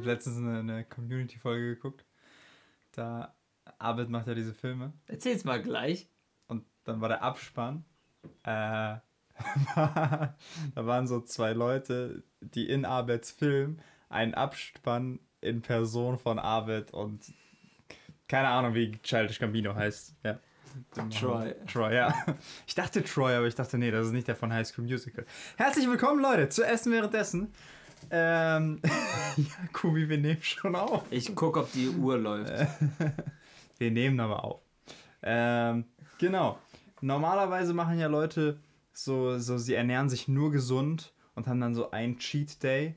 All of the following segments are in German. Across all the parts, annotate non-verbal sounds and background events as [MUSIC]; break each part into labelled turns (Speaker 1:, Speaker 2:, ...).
Speaker 1: habe letztens eine, eine Community-Folge geguckt. Da Abed macht ja diese Filme.
Speaker 2: Erzähl's mal gleich.
Speaker 1: Und dann war der Abspann. Äh, [LAUGHS] da waren so zwei Leute, die in Abeds Film einen Abspann in Person von Abed und keine Ahnung, wie Childish Gambino heißt. Ja.
Speaker 2: Troy.
Speaker 1: Troy, ja. Ich dachte Troy, aber ich dachte, nee, das ist nicht der von High School Musical. Herzlich willkommen, Leute, zu Essen währenddessen. Ähm, [LAUGHS] ja, Kubi, wir nehmen schon auf.
Speaker 2: Ich gucke, ob die Uhr läuft. [LAUGHS]
Speaker 1: wir nehmen aber auf. Ähm, genau. Normalerweise machen ja Leute so, so, sie ernähren sich nur gesund und haben dann so einen Cheat Day.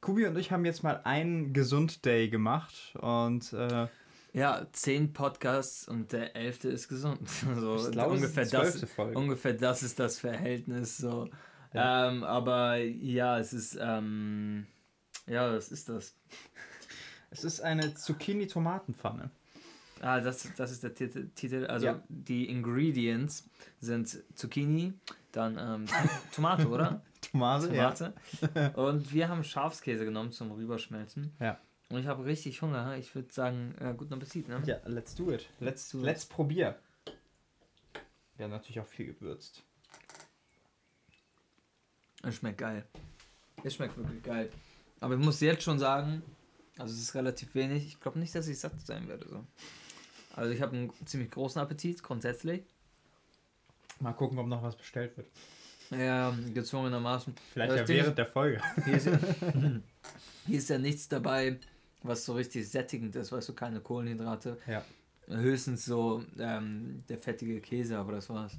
Speaker 1: Kubi und ich haben jetzt mal einen Gesund Day gemacht und äh,
Speaker 2: ja, zehn Podcasts und der elfte ist gesund. [LAUGHS] So,
Speaker 1: glaube,
Speaker 2: ungefähr, das, ungefähr das ist das Verhältnis. So. Ja. Ähm, aber ja, es ist, ähm, ja, was ist das?
Speaker 1: Es ist eine Zucchini-Tomatenpfanne.
Speaker 2: Ah, das, das ist der Titel. Also ja. die Ingredients sind Zucchini, dann ähm, Tomate, oder?
Speaker 1: Tomate, [LAUGHS]
Speaker 2: Tomate. Ja. Und wir haben Schafskäse genommen zum Rüberschmelzen.
Speaker 1: Ja.
Speaker 2: Und ich habe richtig Hunger. Ich würde sagen, äh, guten Appetit, ne?
Speaker 1: Ja, let's do it. Let's, do let's it. probier. Wir haben natürlich auch viel gewürzt.
Speaker 2: Es schmeckt geil. Es schmeckt wirklich geil. Aber ich muss jetzt schon sagen, also es ist relativ wenig. Ich glaube nicht, dass ich satt sein werde. So. Also ich habe einen ziemlich großen Appetit, grundsätzlich.
Speaker 1: Mal gucken, ob noch was bestellt wird.
Speaker 2: Ja, gezwungenermaßen.
Speaker 1: Vielleicht ja während der Folge.
Speaker 2: Hier ist, [LAUGHS] hier ist ja nichts dabei, was so richtig sättigend ist, weißt du, keine Kohlenhydrate.
Speaker 1: Ja.
Speaker 2: Höchstens so ähm, der fettige Käse, aber das war's.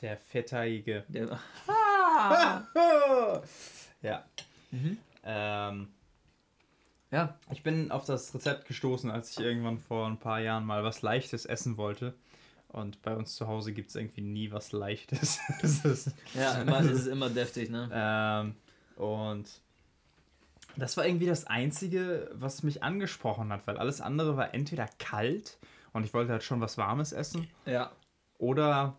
Speaker 1: Der fettige.
Speaker 2: Der, [LAUGHS] [LAUGHS]
Speaker 1: ja.
Speaker 2: Mhm.
Speaker 1: Ähm,
Speaker 2: ja.
Speaker 1: Ich bin auf das Rezept gestoßen, als ich irgendwann vor ein paar Jahren mal was Leichtes essen wollte. Und bei uns zu Hause gibt es irgendwie nie was Leichtes. [LAUGHS]
Speaker 2: ja, immer, es ist immer deftig, ne?
Speaker 1: Ähm, und das war irgendwie das Einzige, was mich angesprochen hat, weil alles andere war entweder kalt und ich wollte halt schon was Warmes essen.
Speaker 2: Ja.
Speaker 1: Oder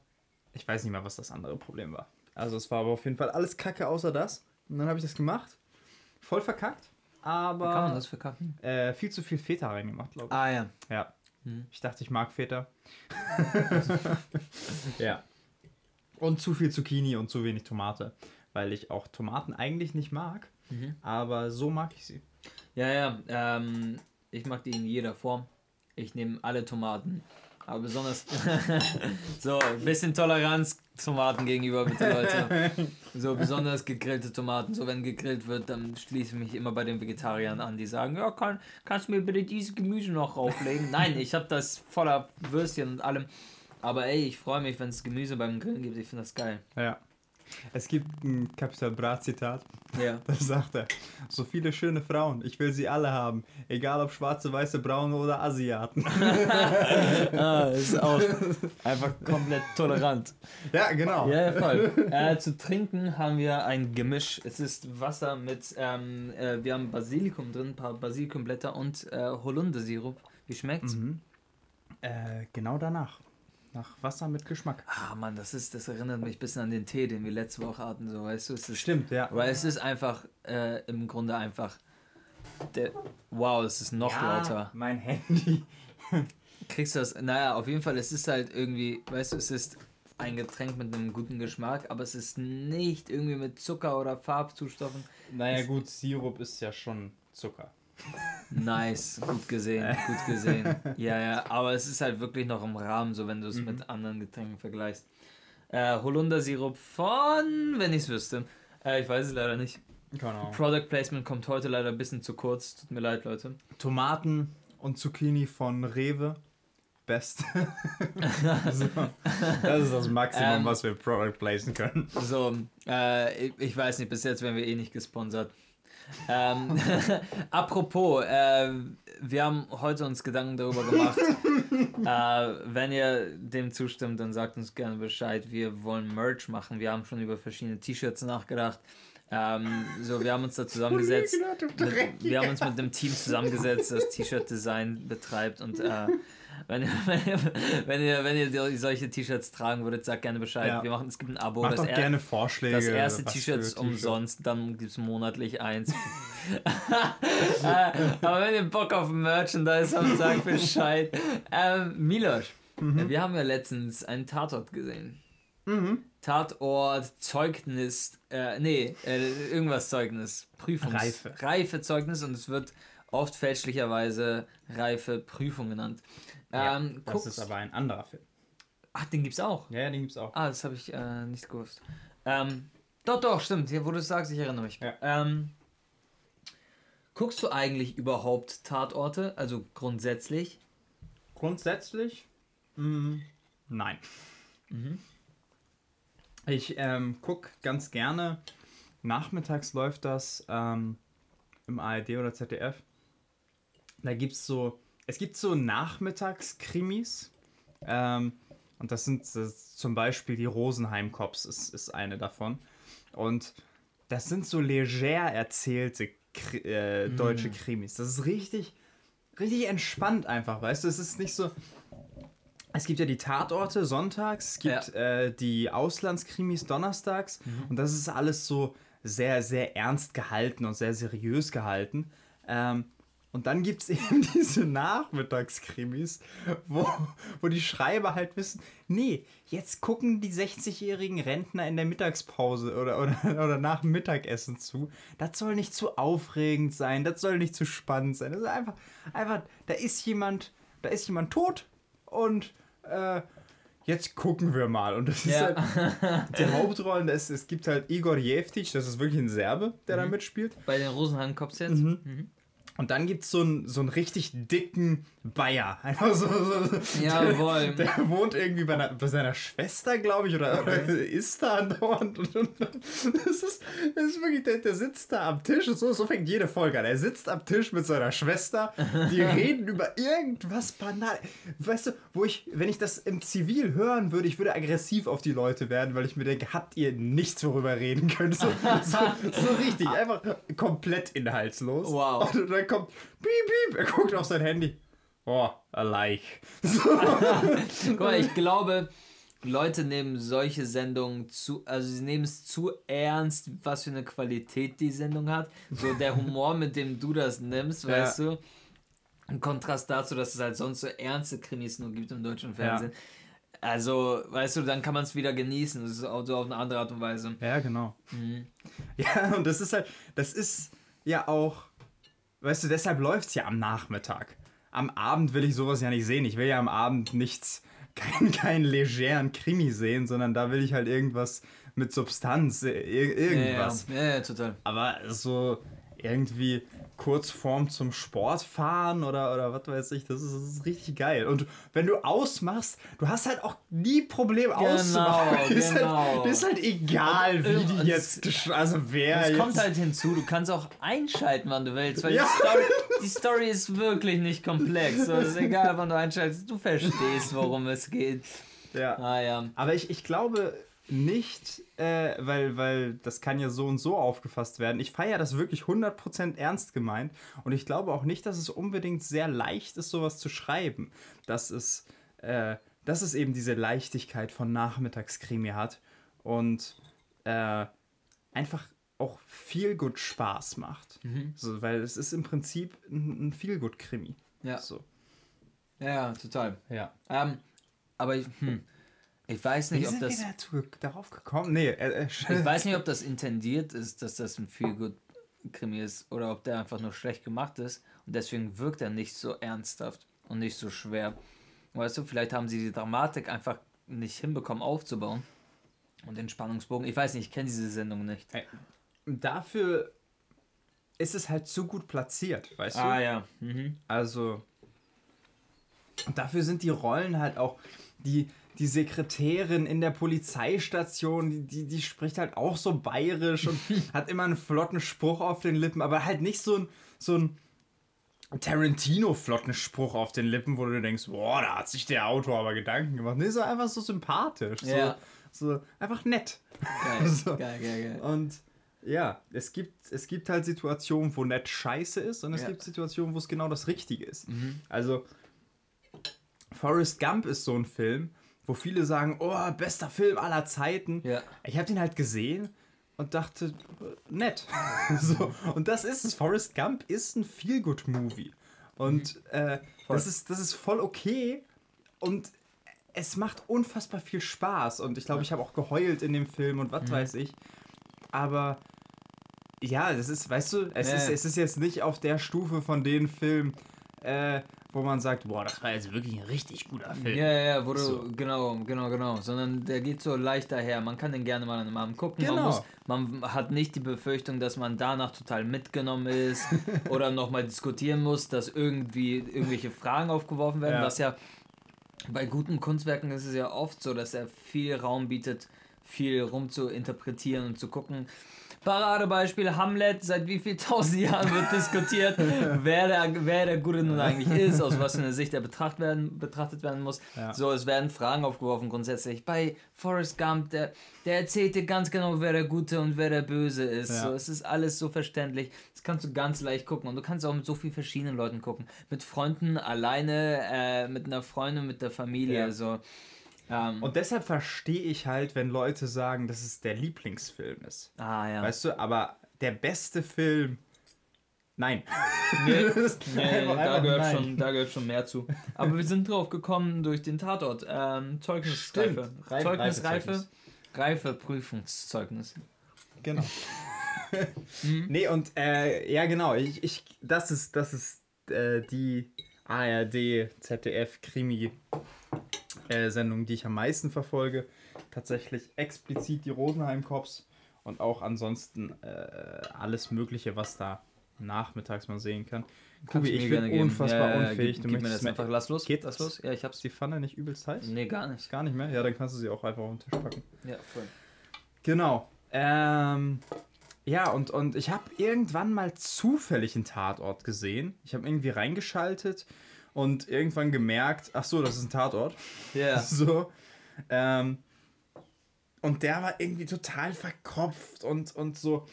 Speaker 1: ich weiß nicht mehr, was das andere Problem war. Also es war aber auf jeden Fall alles Kacke außer das. Und dann habe ich das gemacht. Voll verkackt. Aber.
Speaker 2: Wie kann man das verkacken?
Speaker 1: Äh, viel zu viel Feta reingemacht, glaube ich.
Speaker 2: Ah ja.
Speaker 1: Ja. Hm. Ich dachte, ich mag Feta. [LAUGHS] [LAUGHS] ja. Und zu viel Zucchini und zu wenig Tomate. Weil ich auch Tomaten eigentlich nicht mag.
Speaker 2: Mhm.
Speaker 1: Aber so mag ich sie.
Speaker 2: Ja, ja. Ähm, ich mag die in jeder Form. Ich nehme alle Tomaten. Aber besonders [LAUGHS] so ein bisschen Toleranz Tomaten gegenüber, bitte Leute. So besonders gegrillte Tomaten. So wenn gegrillt wird, dann schließe ich mich immer bei den Vegetariern an, die sagen, ja, kann, kannst du mir bitte dieses Gemüse noch rauflegen? Nein, ich habe das voller Würstchen und allem. Aber ey, ich freue mich, wenn es Gemüse beim Grillen gibt. Ich finde das geil.
Speaker 1: Ja. Es gibt ein Capital Bra Zitat.
Speaker 2: Ja. [LAUGHS]
Speaker 1: Da sagt er: So viele schöne Frauen, ich will sie alle haben. Egal ob schwarze, weiße, braune oder Asiaten. [LAUGHS]
Speaker 2: ah, ist auch einfach komplett tolerant.
Speaker 1: Ja, genau.
Speaker 2: Ja, voll. Äh, zu trinken haben wir ein Gemisch. Es ist Wasser mit, ähm, äh, wir haben Basilikum drin, ein paar Basilikumblätter und äh, Holundersirup. Wie schmeckt's?
Speaker 1: Mhm. Äh, genau danach. Nach Wasser mit Geschmack.
Speaker 2: Ah, Mann, das ist, das erinnert mich ein bisschen an den Tee, den wir letzte Woche hatten, so, weißt du? Es ist,
Speaker 1: Stimmt, ja.
Speaker 2: Weil es ist einfach, äh, im Grunde einfach, der, wow, es ist noch
Speaker 1: ja,
Speaker 2: lauter.
Speaker 1: mein Handy. [LAUGHS]
Speaker 2: Kriegst du das, naja, auf jeden Fall, es ist halt irgendwie, weißt du, es ist ein Getränk mit einem guten Geschmack, aber es ist nicht irgendwie mit Zucker oder Farbzustoffen.
Speaker 1: Naja, es gut, Sirup ist ja schon Zucker.
Speaker 2: Nice, gut gesehen, gut gesehen. [LAUGHS] Ja, ja, aber es ist halt wirklich noch im Rahmen, so wenn du es mhm. mit anderen Getränken vergleichst. Äh, Holundersirup von, wenn ich es wüsste. Äh, ich weiß es leider nicht.
Speaker 1: Genau.
Speaker 2: Product Placement kommt heute leider ein bisschen zu kurz. Tut mir leid, Leute.
Speaker 1: Tomaten und Zucchini von Rewe. Best. [LAUGHS] so, das ist das Maximum, ähm, was wir Product placen können.
Speaker 2: So, äh, ich, ich weiß nicht, bis jetzt werden wir eh nicht gesponsert. Ähm, [LAUGHS] apropos, äh, wir haben heute uns Gedanken darüber gemacht. [LAUGHS] äh, wenn ihr dem zustimmt, dann sagt uns gerne Bescheid. Wir wollen Merch machen. Wir haben schon über verschiedene T-Shirts nachgedacht. Ähm, so, wir haben uns da zusammengesetzt. Mit, wir haben uns mit einem Team zusammengesetzt, das T-Shirt-Design betreibt und äh, [LAUGHS] Wenn ihr, wenn ihr, wenn ihr, wenn ihr solche T-Shirts tragen würdet, sagt gerne Bescheid.
Speaker 1: Ja.
Speaker 2: Wir machen, es gibt ein Abo.
Speaker 1: Macht
Speaker 2: das
Speaker 1: doch
Speaker 2: er-
Speaker 1: gerne Vorschläge.
Speaker 2: Das erste T-Shirt ist umsonst, dann gibt es monatlich eins. Äh, [LAUGHS] [LAUGHS] Aber wenn ihr Bock auf Merchandise habt, sagt Bescheid. Ähm, Milosch,
Speaker 1: Mhm.
Speaker 2: wir haben ja letztens einen Tatort gesehen.
Speaker 1: Mhm.
Speaker 2: Tatort, Zeugnis, äh, nee, äh, irgendwas Zeugnis, Prüfungs...
Speaker 1: Reife.
Speaker 2: Reifezeugnis und es wird oft fälschlicherweise reife Prüfung genannt.
Speaker 1: Ja,
Speaker 2: Ähm,
Speaker 1: das
Speaker 2: guckst-
Speaker 1: ist aber ein anderer Film.
Speaker 2: Ach, den gibt's auch.
Speaker 1: Ja, ja, den gibt's auch.
Speaker 2: Ah, das habe ich äh, nicht gewusst. Ähm, doch, doch, stimmt. Hier, wo du es sagst, ich erinnere mich.
Speaker 1: Ja.
Speaker 2: Ähm, guckst du eigentlich überhaupt Tatorte? Also grundsätzlich?
Speaker 1: Grundsätzlich? mm, nein.
Speaker 2: Mhm.
Speaker 1: Ich ähm, gucke ganz gerne. Nachmittags läuft das ähm, im ARD oder ZDF. Da gibt's so, es gibt so Nachmittagskrimis. Ähm, und das sind das zum Beispiel die Rosenheim Cops ist, ist eine davon. Und das sind so leger erzählte Kri äh, deutsche Krimis. Das ist richtig, richtig entspannt einfach, weißt du? Es ist nicht so. Es gibt ja die Tatorte sonntags, es gibt äh, die Auslandskrimis donnerstags und das ist alles so sehr, sehr ernst gehalten und sehr seriös gehalten. Ähm, und dann gibt es [LAUGHS] eben diese Nachmittagskrimis, wo, wo die Schreiber halt wissen, nee, jetzt gucken die 60-jährigen Rentner in der Mittagspause oder, oder, oder nach dem Mittagessen zu. Das soll nicht zu aufregend sein, das soll nicht zu spannend sein. Das ist einfach, einfach, da ist jemand, da ist jemand tot und äh, jetzt gucken wir mal. Und das ist
Speaker 2: Ja.
Speaker 1: halt die Hauptrollen, das, es gibt halt Igor Jevtic, das ist wirklich ein Serbe, der da mitspielt.
Speaker 2: Bei den Rosenheim Cops jetzt?
Speaker 1: Mhm. Und dann gibt es so einen, so einen richtig dicken Bayer. [LAUGHS] Einfach so, so,
Speaker 2: Jawohl.
Speaker 1: Der, der wohnt irgendwie bei, einer, bei seiner Schwester, glaube ich, oder, oder ist da andauernd. Und, [LAUGHS] und, das, ist, das ist wirklich, der, der sitzt da am Tisch. So, so fängt jede Folge an. Er sitzt am Tisch mit seiner Schwester. Die [LAUGHS] reden über irgendwas banal. Weißt du, wo ich, wenn ich das im Zivil hören würde, ich würde aggressiv auf die Leute werden, weil ich mir denke, habt ihr nichts, worüber reden könnt. So, so, so richtig, einfach komplett inhaltslos.
Speaker 2: Wow.
Speaker 1: Und dann kommt piep, piep, er guckt auf sein Handy. Oh, a like. [LAUGHS]
Speaker 2: Guck mal, ich glaube, Leute nehmen solche Sendungen zu, also sie nehmen es zu ernst, was für eine Qualität die Sendung hat. So der Humor, mit dem du das nimmst,
Speaker 1: Ja.
Speaker 2: weißt du. Im Kontrast dazu, dass es halt sonst so ernste Krimis nur gibt im deutschen Fernsehen. Also, weißt du, dann kann man es wieder genießen. Das ist auch so auf eine andere Art und Weise.
Speaker 1: Ja, genau.
Speaker 2: Mhm.
Speaker 1: Ja, und das ist halt, das ist ja auch, weißt du, deshalb läuft es ja am Nachmittag. Am Abend will ich sowas ja nicht sehen. Ich will ja am Abend nichts, [LAUGHS] keinen keinen legeren Krimi sehen, sondern da will ich halt irgendwas mit Substanz, ir irgendwas.
Speaker 2: Ja, ja, ja, ja, total.
Speaker 1: Aber so irgendwie kurz vorm zum Sport fahren oder, oder was weiß ich, das ist, das ist richtig geil. Und wenn du ausmachst, du hast halt auch nie Problem auszumachen. [LAUGHS] ist,
Speaker 2: genau.
Speaker 1: halt, ist halt egal, wie
Speaker 2: Und-
Speaker 1: die jetzt, also wer
Speaker 2: Es kommt halt hinzu, du kannst auch einschalten, wann du willst, weil
Speaker 1: Ja.
Speaker 2: die, Story, [LAUGHS] die Story ist wirklich nicht komplex. So, es ist egal, wann du einschaltest, du verstehst, worum es geht.
Speaker 1: ja.
Speaker 2: Ah ja.
Speaker 1: Aber ich, ich glaube nicht, äh, weil, weil das kann ja so und so aufgefasst werden. Ich feiere das wirklich 100% ernst gemeint und ich glaube auch nicht, dass es unbedingt sehr leicht ist, sowas zu schreiben. Dass es, äh, dass es eben diese Leichtigkeit von Nachmittagskrimi hat und äh, einfach auch viel gut Spaß macht. So, weil es ist im Prinzip ein, ein viel gut Krimi.
Speaker 2: Ja.
Speaker 1: So.
Speaker 2: Ja, ja, total.
Speaker 1: Ja.
Speaker 2: Ähm, aber ich, hm, ich weiß
Speaker 1: Wie
Speaker 2: nicht, ob
Speaker 1: sind
Speaker 2: das.
Speaker 1: wir dazu, darauf gekommen? Nee, äh, äh,
Speaker 2: Ich weiß nicht, ob das intendiert ist, dass das ein viel gut Krimi ist oder ob der einfach nur schlecht gemacht ist und deswegen wirkt er nicht so ernsthaft und nicht so schwer. Weißt du, vielleicht haben sie die Dramatik einfach nicht hinbekommen aufzubauen und den Spannungsbogen. Ich weiß nicht, ich kenne diese Sendung nicht.
Speaker 1: Ey, dafür ist es halt zu gut platziert, weißt du?
Speaker 2: Ah ja. Mhm.
Speaker 1: Also dafür sind die Rollen halt auch die die Sekretärin in der Polizeistation, die, die, die spricht halt auch so bayerisch und [LAUGHS] hat immer einen flotten Spruch auf den Lippen, aber halt nicht so ein, so ein Tarantino-flotten Spruch auf den Lippen, wo du denkst, boah, da hat sich der Autor aber Gedanken gemacht. Nee, so einfach so sympathisch. So,
Speaker 2: Ja.
Speaker 1: so einfach nett.
Speaker 2: Geil, [LAUGHS]
Speaker 1: So.
Speaker 2: geil, geil, geil.
Speaker 1: Und ja, es gibt, es gibt halt Situationen, wo nett scheiße ist und es
Speaker 2: Ja.
Speaker 1: gibt Situationen, wo es genau das Richtige ist.
Speaker 2: Mhm.
Speaker 1: Also, Forrest Gump ist so ein Film, wo viele sagen, oh, bester Film aller Zeiten.
Speaker 2: Ja.
Speaker 1: Ich habe den halt gesehen und dachte, äh, nett. [LAUGHS] so, und das ist es. Forrest Gump ist ein Feel-Good-Movie. Und äh, das, ist, das ist voll okay. Und es macht unfassbar viel Spaß. Und ich glaube, ich habe auch geheult in dem Film und was weiß ich. Aber ja, das ist, weißt du, es,
Speaker 2: Ja.
Speaker 1: ist, es ist jetzt nicht auf der Stufe von den Filmen, äh, wo man sagt, boah, das war jetzt wirklich ein richtig guter Film.
Speaker 2: Ja, ja, wo du,
Speaker 1: So.
Speaker 2: genau, genau, genau. Sondern der geht so leicht daher. Man kann den gerne mal an einem Abend gucken. Man,
Speaker 1: Genau.
Speaker 2: muss, man hat nicht die Befürchtung, dass man danach total mitgenommen ist [LAUGHS] oder nochmal diskutieren muss, dass irgendwie irgendwelche Fragen aufgeworfen werden.
Speaker 1: Ja.
Speaker 2: Was ja bei guten Kunstwerken ist es ja oft so, dass er viel Raum bietet, viel rum zu interpretieren und zu gucken. Paradebeispiel Hamlet, seit wie viel tausend Jahren wird diskutiert, [LAUGHS] wer der, wer der Gute nun eigentlich ist, aus was für einer Sicht er betracht werden, betrachtet werden muss.
Speaker 1: Ja.
Speaker 2: So, es werden Fragen aufgeworfen grundsätzlich. Bei Forrest Gump, der, der erzählt dir ganz genau, wer der Gute und wer der Böse ist.
Speaker 1: Ja.
Speaker 2: So, es ist alles so verständlich. Das kannst du ganz leicht gucken und du kannst auch mit so vielen verschiedenen Leuten gucken. Mit Freunden, alleine, äh, mit einer Freundin, mit der Familie.
Speaker 1: Ja.
Speaker 2: So. Ähm,
Speaker 1: Und deshalb verstehe ich halt, wenn Leute sagen, dass es der Lieblingsfilm ist.
Speaker 2: ah ja.
Speaker 1: Weißt du, aber der beste Film. Nein. [LAUGHS]
Speaker 2: Nee, Nee, da, gehört
Speaker 1: nein.
Speaker 2: schon, da gehört schon mehr zu. Aber wir sind drauf gekommen durch den Tatort. Ähm, Zeugnisreife.
Speaker 1: Reif-
Speaker 2: Zeugnisreife.
Speaker 1: Reifezeugnis.
Speaker 2: Reifeprüfungszeugnis.
Speaker 1: Genau. [LAUGHS]
Speaker 2: Mhm.
Speaker 1: nee, und äh, ja, genau. Ich, ich, das ist, das ist äh, die ARD, ZDF, Krimi. Äh, Sendung, die ich am meisten verfolge. Tatsächlich explizit die Rosenheim-Cops und auch ansonsten äh, alles Mögliche, was da nachmittags mal sehen kann. Kubi, ich
Speaker 2: gerne
Speaker 1: bin unfassbar
Speaker 2: Ja, ja,
Speaker 1: unfähig.
Speaker 2: Gib,
Speaker 1: du
Speaker 2: gib mir
Speaker 1: möchtest
Speaker 2: das einfach. Lass los.
Speaker 1: Geht das?
Speaker 2: los. Ja, ich hab's.
Speaker 1: Die Pfanne nicht übelst heiß?
Speaker 2: Nee, gar nicht.
Speaker 1: Gar nicht mehr? Ja, dann kannst du sie auch einfach auf den Tisch packen.
Speaker 2: Ja, voll.
Speaker 1: Genau. Ähm, ja, und, und ich habe irgendwann mal zufällig einen Tatort gesehen. Ich habe irgendwie reingeschaltet und irgendwann gemerkt, ach so, das ist ein Tatort.
Speaker 2: Ja. [LAUGHS]
Speaker 1: So. Ähm, und der war irgendwie total verkopft und, und so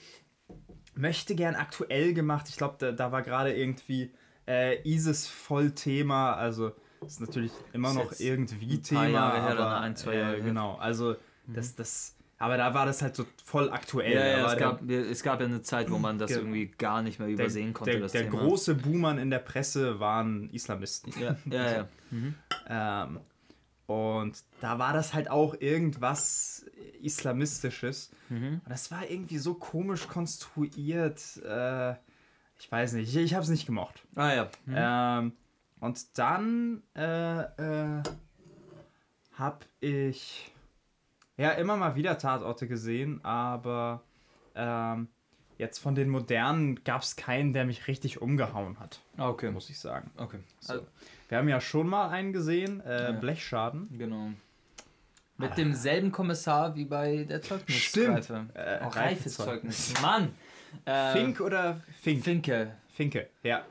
Speaker 1: möchte gern aktuell gemacht. Ich glaube, da, da war gerade irgendwie äh, ISIS voll Thema. Also ist natürlich immer
Speaker 2: Ist
Speaker 1: noch irgendwie
Speaker 2: ein
Speaker 1: Thema.
Speaker 2: Jahre her,
Speaker 1: aber,
Speaker 2: dann ein, zwei Jahre
Speaker 1: äh,
Speaker 2: her.
Speaker 1: Genau, also das, das, aber da war das halt so voll aktuell.
Speaker 2: Ja, ja, es
Speaker 1: der-
Speaker 2: gab, es gab ja eine Zeit, wo man das
Speaker 1: Ge-
Speaker 2: irgendwie gar nicht mehr
Speaker 1: der,
Speaker 2: übersehen konnte,
Speaker 1: der,
Speaker 2: das
Speaker 1: der
Speaker 2: Thema.
Speaker 1: große Buhmann in der Presse waren Islamisten.
Speaker 2: Ja, ja, ja. Mhm.
Speaker 1: Ähm, und da war das halt auch irgendwas Islamistisches.
Speaker 2: Mhm.
Speaker 1: Und das war irgendwie so komisch konstruiert. Äh, ich weiß nicht, ich, ich habe es nicht gemocht.
Speaker 2: Ah ja. Mhm.
Speaker 1: Ähm, und dann äh, äh, habe ich ja immer mal wieder Tatorte gesehen, aber ähm, jetzt von den modernen gab es keinen, der mich richtig umgehauen hat,
Speaker 2: Ah, okay.
Speaker 1: muss ich sagen.
Speaker 2: Okay.
Speaker 1: So.
Speaker 2: Also,
Speaker 1: Wir haben ja schon mal einen gesehen, äh,
Speaker 2: Ja.
Speaker 1: Blechschaden.
Speaker 2: genau. Mit demselben Kommissar wie bei der Zeugnisreife.
Speaker 1: Stimmt. Äh, Reifezeugnis.
Speaker 2: Reifezeugnis. Mann! Äh,
Speaker 1: Fink oder Fink?
Speaker 2: Finke.
Speaker 1: Finke, ja.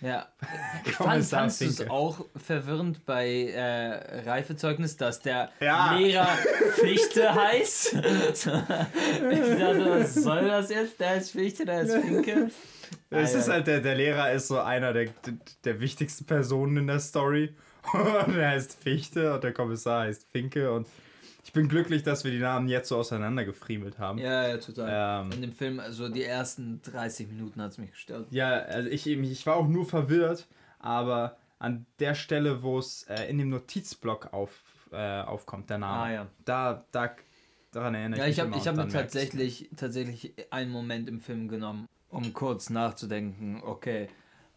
Speaker 2: Ja. [LAUGHS] Ich fand, fandst du es auch verwirrend bei äh, Reifezeugnis, dass der
Speaker 1: Ja.
Speaker 2: Lehrer [LAUGHS] Fichte heißt? [LAUGHS] Ich dachte, was soll das jetzt? Der ist Fichte, der ist Finke.
Speaker 1: Es
Speaker 2: Ah,
Speaker 1: ist
Speaker 2: ja.
Speaker 1: halt, der, der Lehrer ist so einer der, der wichtigsten Personen in der Story. Und er heißt Fichte und der Kommissar heißt Finke. Und ich bin glücklich, dass wir die Namen jetzt so auseinandergefriemelt haben.
Speaker 2: Ja, ja, total.
Speaker 1: Ähm,
Speaker 2: In dem Film, also die ersten 30 Minuten hat es mich gestört.
Speaker 1: Ja, also ich, ich war auch nur verwirrt, aber an der Stelle, wo es äh, in dem Notizblock auf, äh, aufkommt, der Name,
Speaker 2: Ah, ja.
Speaker 1: da, da, daran erinnere
Speaker 2: Ja,
Speaker 1: ich
Speaker 2: ich
Speaker 1: mich
Speaker 2: habe
Speaker 1: immer
Speaker 2: ich hab
Speaker 1: und
Speaker 2: mir tatsächlich, tatsächlich einen Moment im Film genommen, um kurz nachzudenken, okay,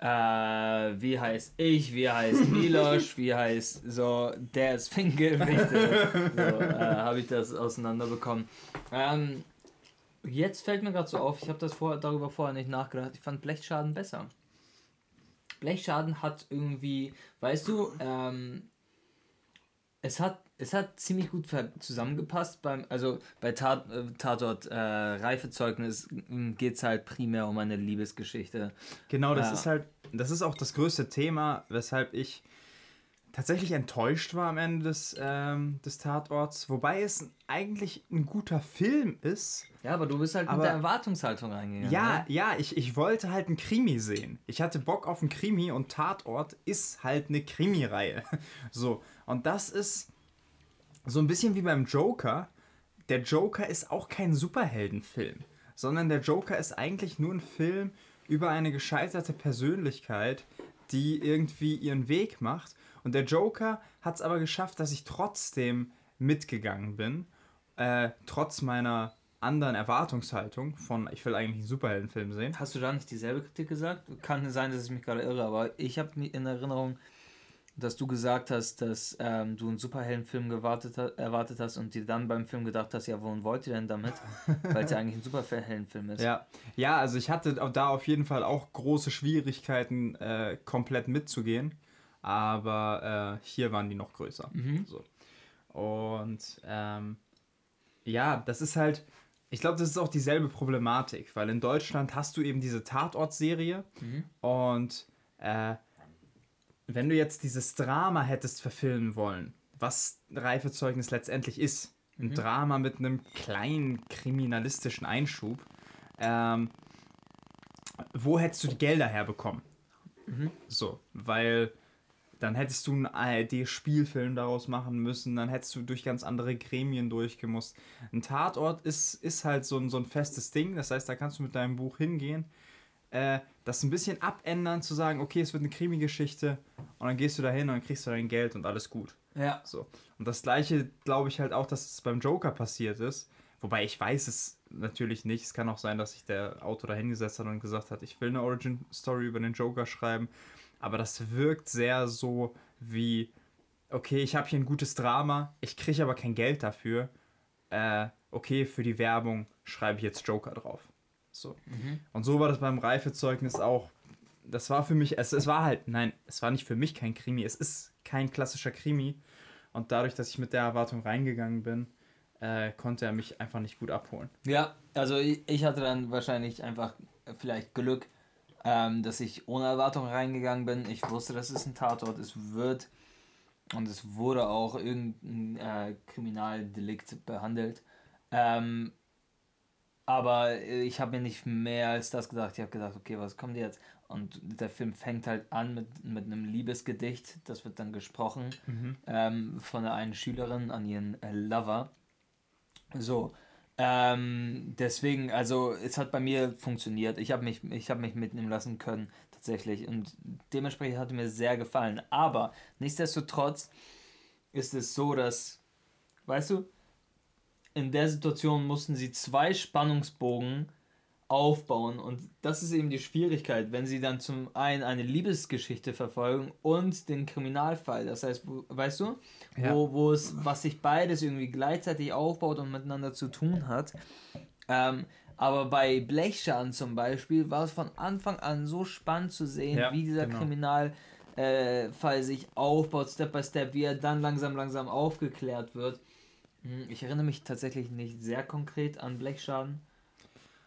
Speaker 2: äh, wie heißt ich, wie heißt [LAUGHS] Milosch, wie heißt so, der ist Finke, [LAUGHS] Fichte. so, äh, habe ich das auseinanderbekommen. Ähm, jetzt fällt mir gerade so auf, ich habe das vor, darüber vorher nicht nachgedacht, ich fand Blechschaden besser. Blechschaden hat irgendwie, weißt du, ähm, es hat, es hat ziemlich gut zusammengepasst beim, also bei Tat, äh, Tatort äh, Reifezeugnis geht es halt primär um eine Liebesgeschichte.
Speaker 1: Genau, das
Speaker 2: Ja.
Speaker 1: ist halt, das ist auch das größte Thema, weshalb ich tatsächlich enttäuscht war am Ende des, ähm, des Tatorts. Wobei es eigentlich ein guter Film ist.
Speaker 2: Ja, aber du bist halt
Speaker 1: Aber-
Speaker 2: mit der Erwartungshaltung reingegangen.
Speaker 1: Ja,
Speaker 2: ne?
Speaker 1: ja, ich, ich wollte halt einen Krimi sehen. Ich hatte Bock auf einen Krimi und Tatort ist halt eine Krimi-Reihe. [LAUGHS] So, und das ist so ein bisschen wie beim Joker. Der Joker ist auch kein Superheldenfilm, sondern der Joker ist eigentlich nur ein Film über eine gescheiterte Persönlichkeit, die irgendwie ihren Weg macht. Und der Joker hat es aber geschafft, dass ich trotzdem mitgegangen bin, äh, trotz meiner anderen Erwartungshaltung von, ich will eigentlich einen Superheldenfilm sehen.
Speaker 2: Hast du da nicht dieselbe Kritik gesagt? Kann sein, dass ich mich gerade irre, aber ich habe in Erinnerung, dass du gesagt hast, dass ähm, du einen Superheldenfilm gewartet, erwartet hast und dir dann beim Film gedacht hast, ja, wohin wollt ihr denn damit? [LAUGHS] Weil es ja eigentlich ein Superheldenfilm ist.
Speaker 1: Ja, ja, also ich hatte da auf jeden Fall auch große Schwierigkeiten, äh, komplett mitzugehen. Aber äh, hier waren die noch größer.
Speaker 2: Mhm.
Speaker 1: So. Und ähm, ja, das ist halt, ich glaube, das ist auch dieselbe Problematik, weil in Deutschland hast du eben diese Tatort-Serie
Speaker 2: Mhm.
Speaker 1: und äh, wenn du jetzt dieses Drama hättest verfilmen wollen, was Reifezeugnis letztendlich ist, ein
Speaker 2: Mhm.
Speaker 1: Drama mit einem kleinen kriminalistischen Einschub, ähm, wo hättest du die Gelder herbekommen?
Speaker 2: Mhm.
Speaker 1: So, weil dann hättest du einen ARD-Spielfilm daraus machen müssen, dann hättest du durch ganz andere Gremien durchgemusst. Ein Tatort ist, ist halt so ein, so ein festes Ding, das heißt, da kannst du mit deinem Buch hingehen, äh, das ein bisschen abändern, zu sagen, okay, es wird eine Krimi-Geschichte und dann gehst du da hin und dann kriegst du dein Geld und alles gut.
Speaker 2: Ja.
Speaker 1: So. Und das gleiche glaube ich halt auch, dass es beim Joker passiert ist. Wobei ich weiß es natürlich nicht. Es kann auch sein, dass sich der Autor da hingesetzt hat und gesagt hat, ich will eine Origin-Story über den Joker schreiben. Aber das wirkt sehr so wie, okay, ich habe hier ein gutes Drama, ich kriege aber kein Geld dafür. Äh, okay, für die Werbung schreibe ich jetzt Joker drauf. So.
Speaker 2: Mhm.
Speaker 1: Und so war das beim Reifezeugnis auch. Das war für mich, es, es war halt, nein, es war nicht für mich kein Krimi, es ist kein klassischer Krimi. Und dadurch, dass ich mit der Erwartung reingegangen bin, äh, konnte er mich einfach nicht gut abholen.
Speaker 2: Ja, also ich, ich hatte dann wahrscheinlich einfach vielleicht Glück, ähm, dass ich ohne Erwartung reingegangen bin. Ich wusste, dass es ein Tatort es wird und es wurde auch irgendein äh, Kriminaldelikt behandelt. Ähm, aber ich habe mir nicht mehr als das gedacht. Ich habe gedacht, okay, was kommt jetzt? Und der Film fängt halt an mit, mit einem Liebesgedicht. Das wird dann gesprochen ähm, von der einen Schülerin an ihren äh, Lover. So. Ähm, deswegen, also es hat bei mir funktioniert. Ich habe mich, ich habe mich mitnehmen lassen können, tatsächlich. Und dementsprechend hat mir sehr gefallen. Aber nichtsdestotrotz ist es so, dass, weißt du, in der Situation mussten sie zwei Spannungsbogen aufbauen und das ist eben die Schwierigkeit, wenn sie dann zum einen eine Liebesgeschichte verfolgen und den Kriminalfall. Das heißt, wo, weißt du,
Speaker 1: Ja.
Speaker 2: wo, wo es, was sich beides irgendwie gleichzeitig aufbaut und miteinander zu tun hat. Ähm, aber bei Blechschaden zum Beispiel war es von Anfang an so spannend zu sehen,
Speaker 1: Ja,
Speaker 2: wie dieser
Speaker 1: genau.
Speaker 2: Kriminalfall äh, sich aufbaut, Step by Step, wie er dann langsam, langsam aufgeklärt wird. Hm, Ich erinnere mich tatsächlich nicht sehr konkret an Blechschaden.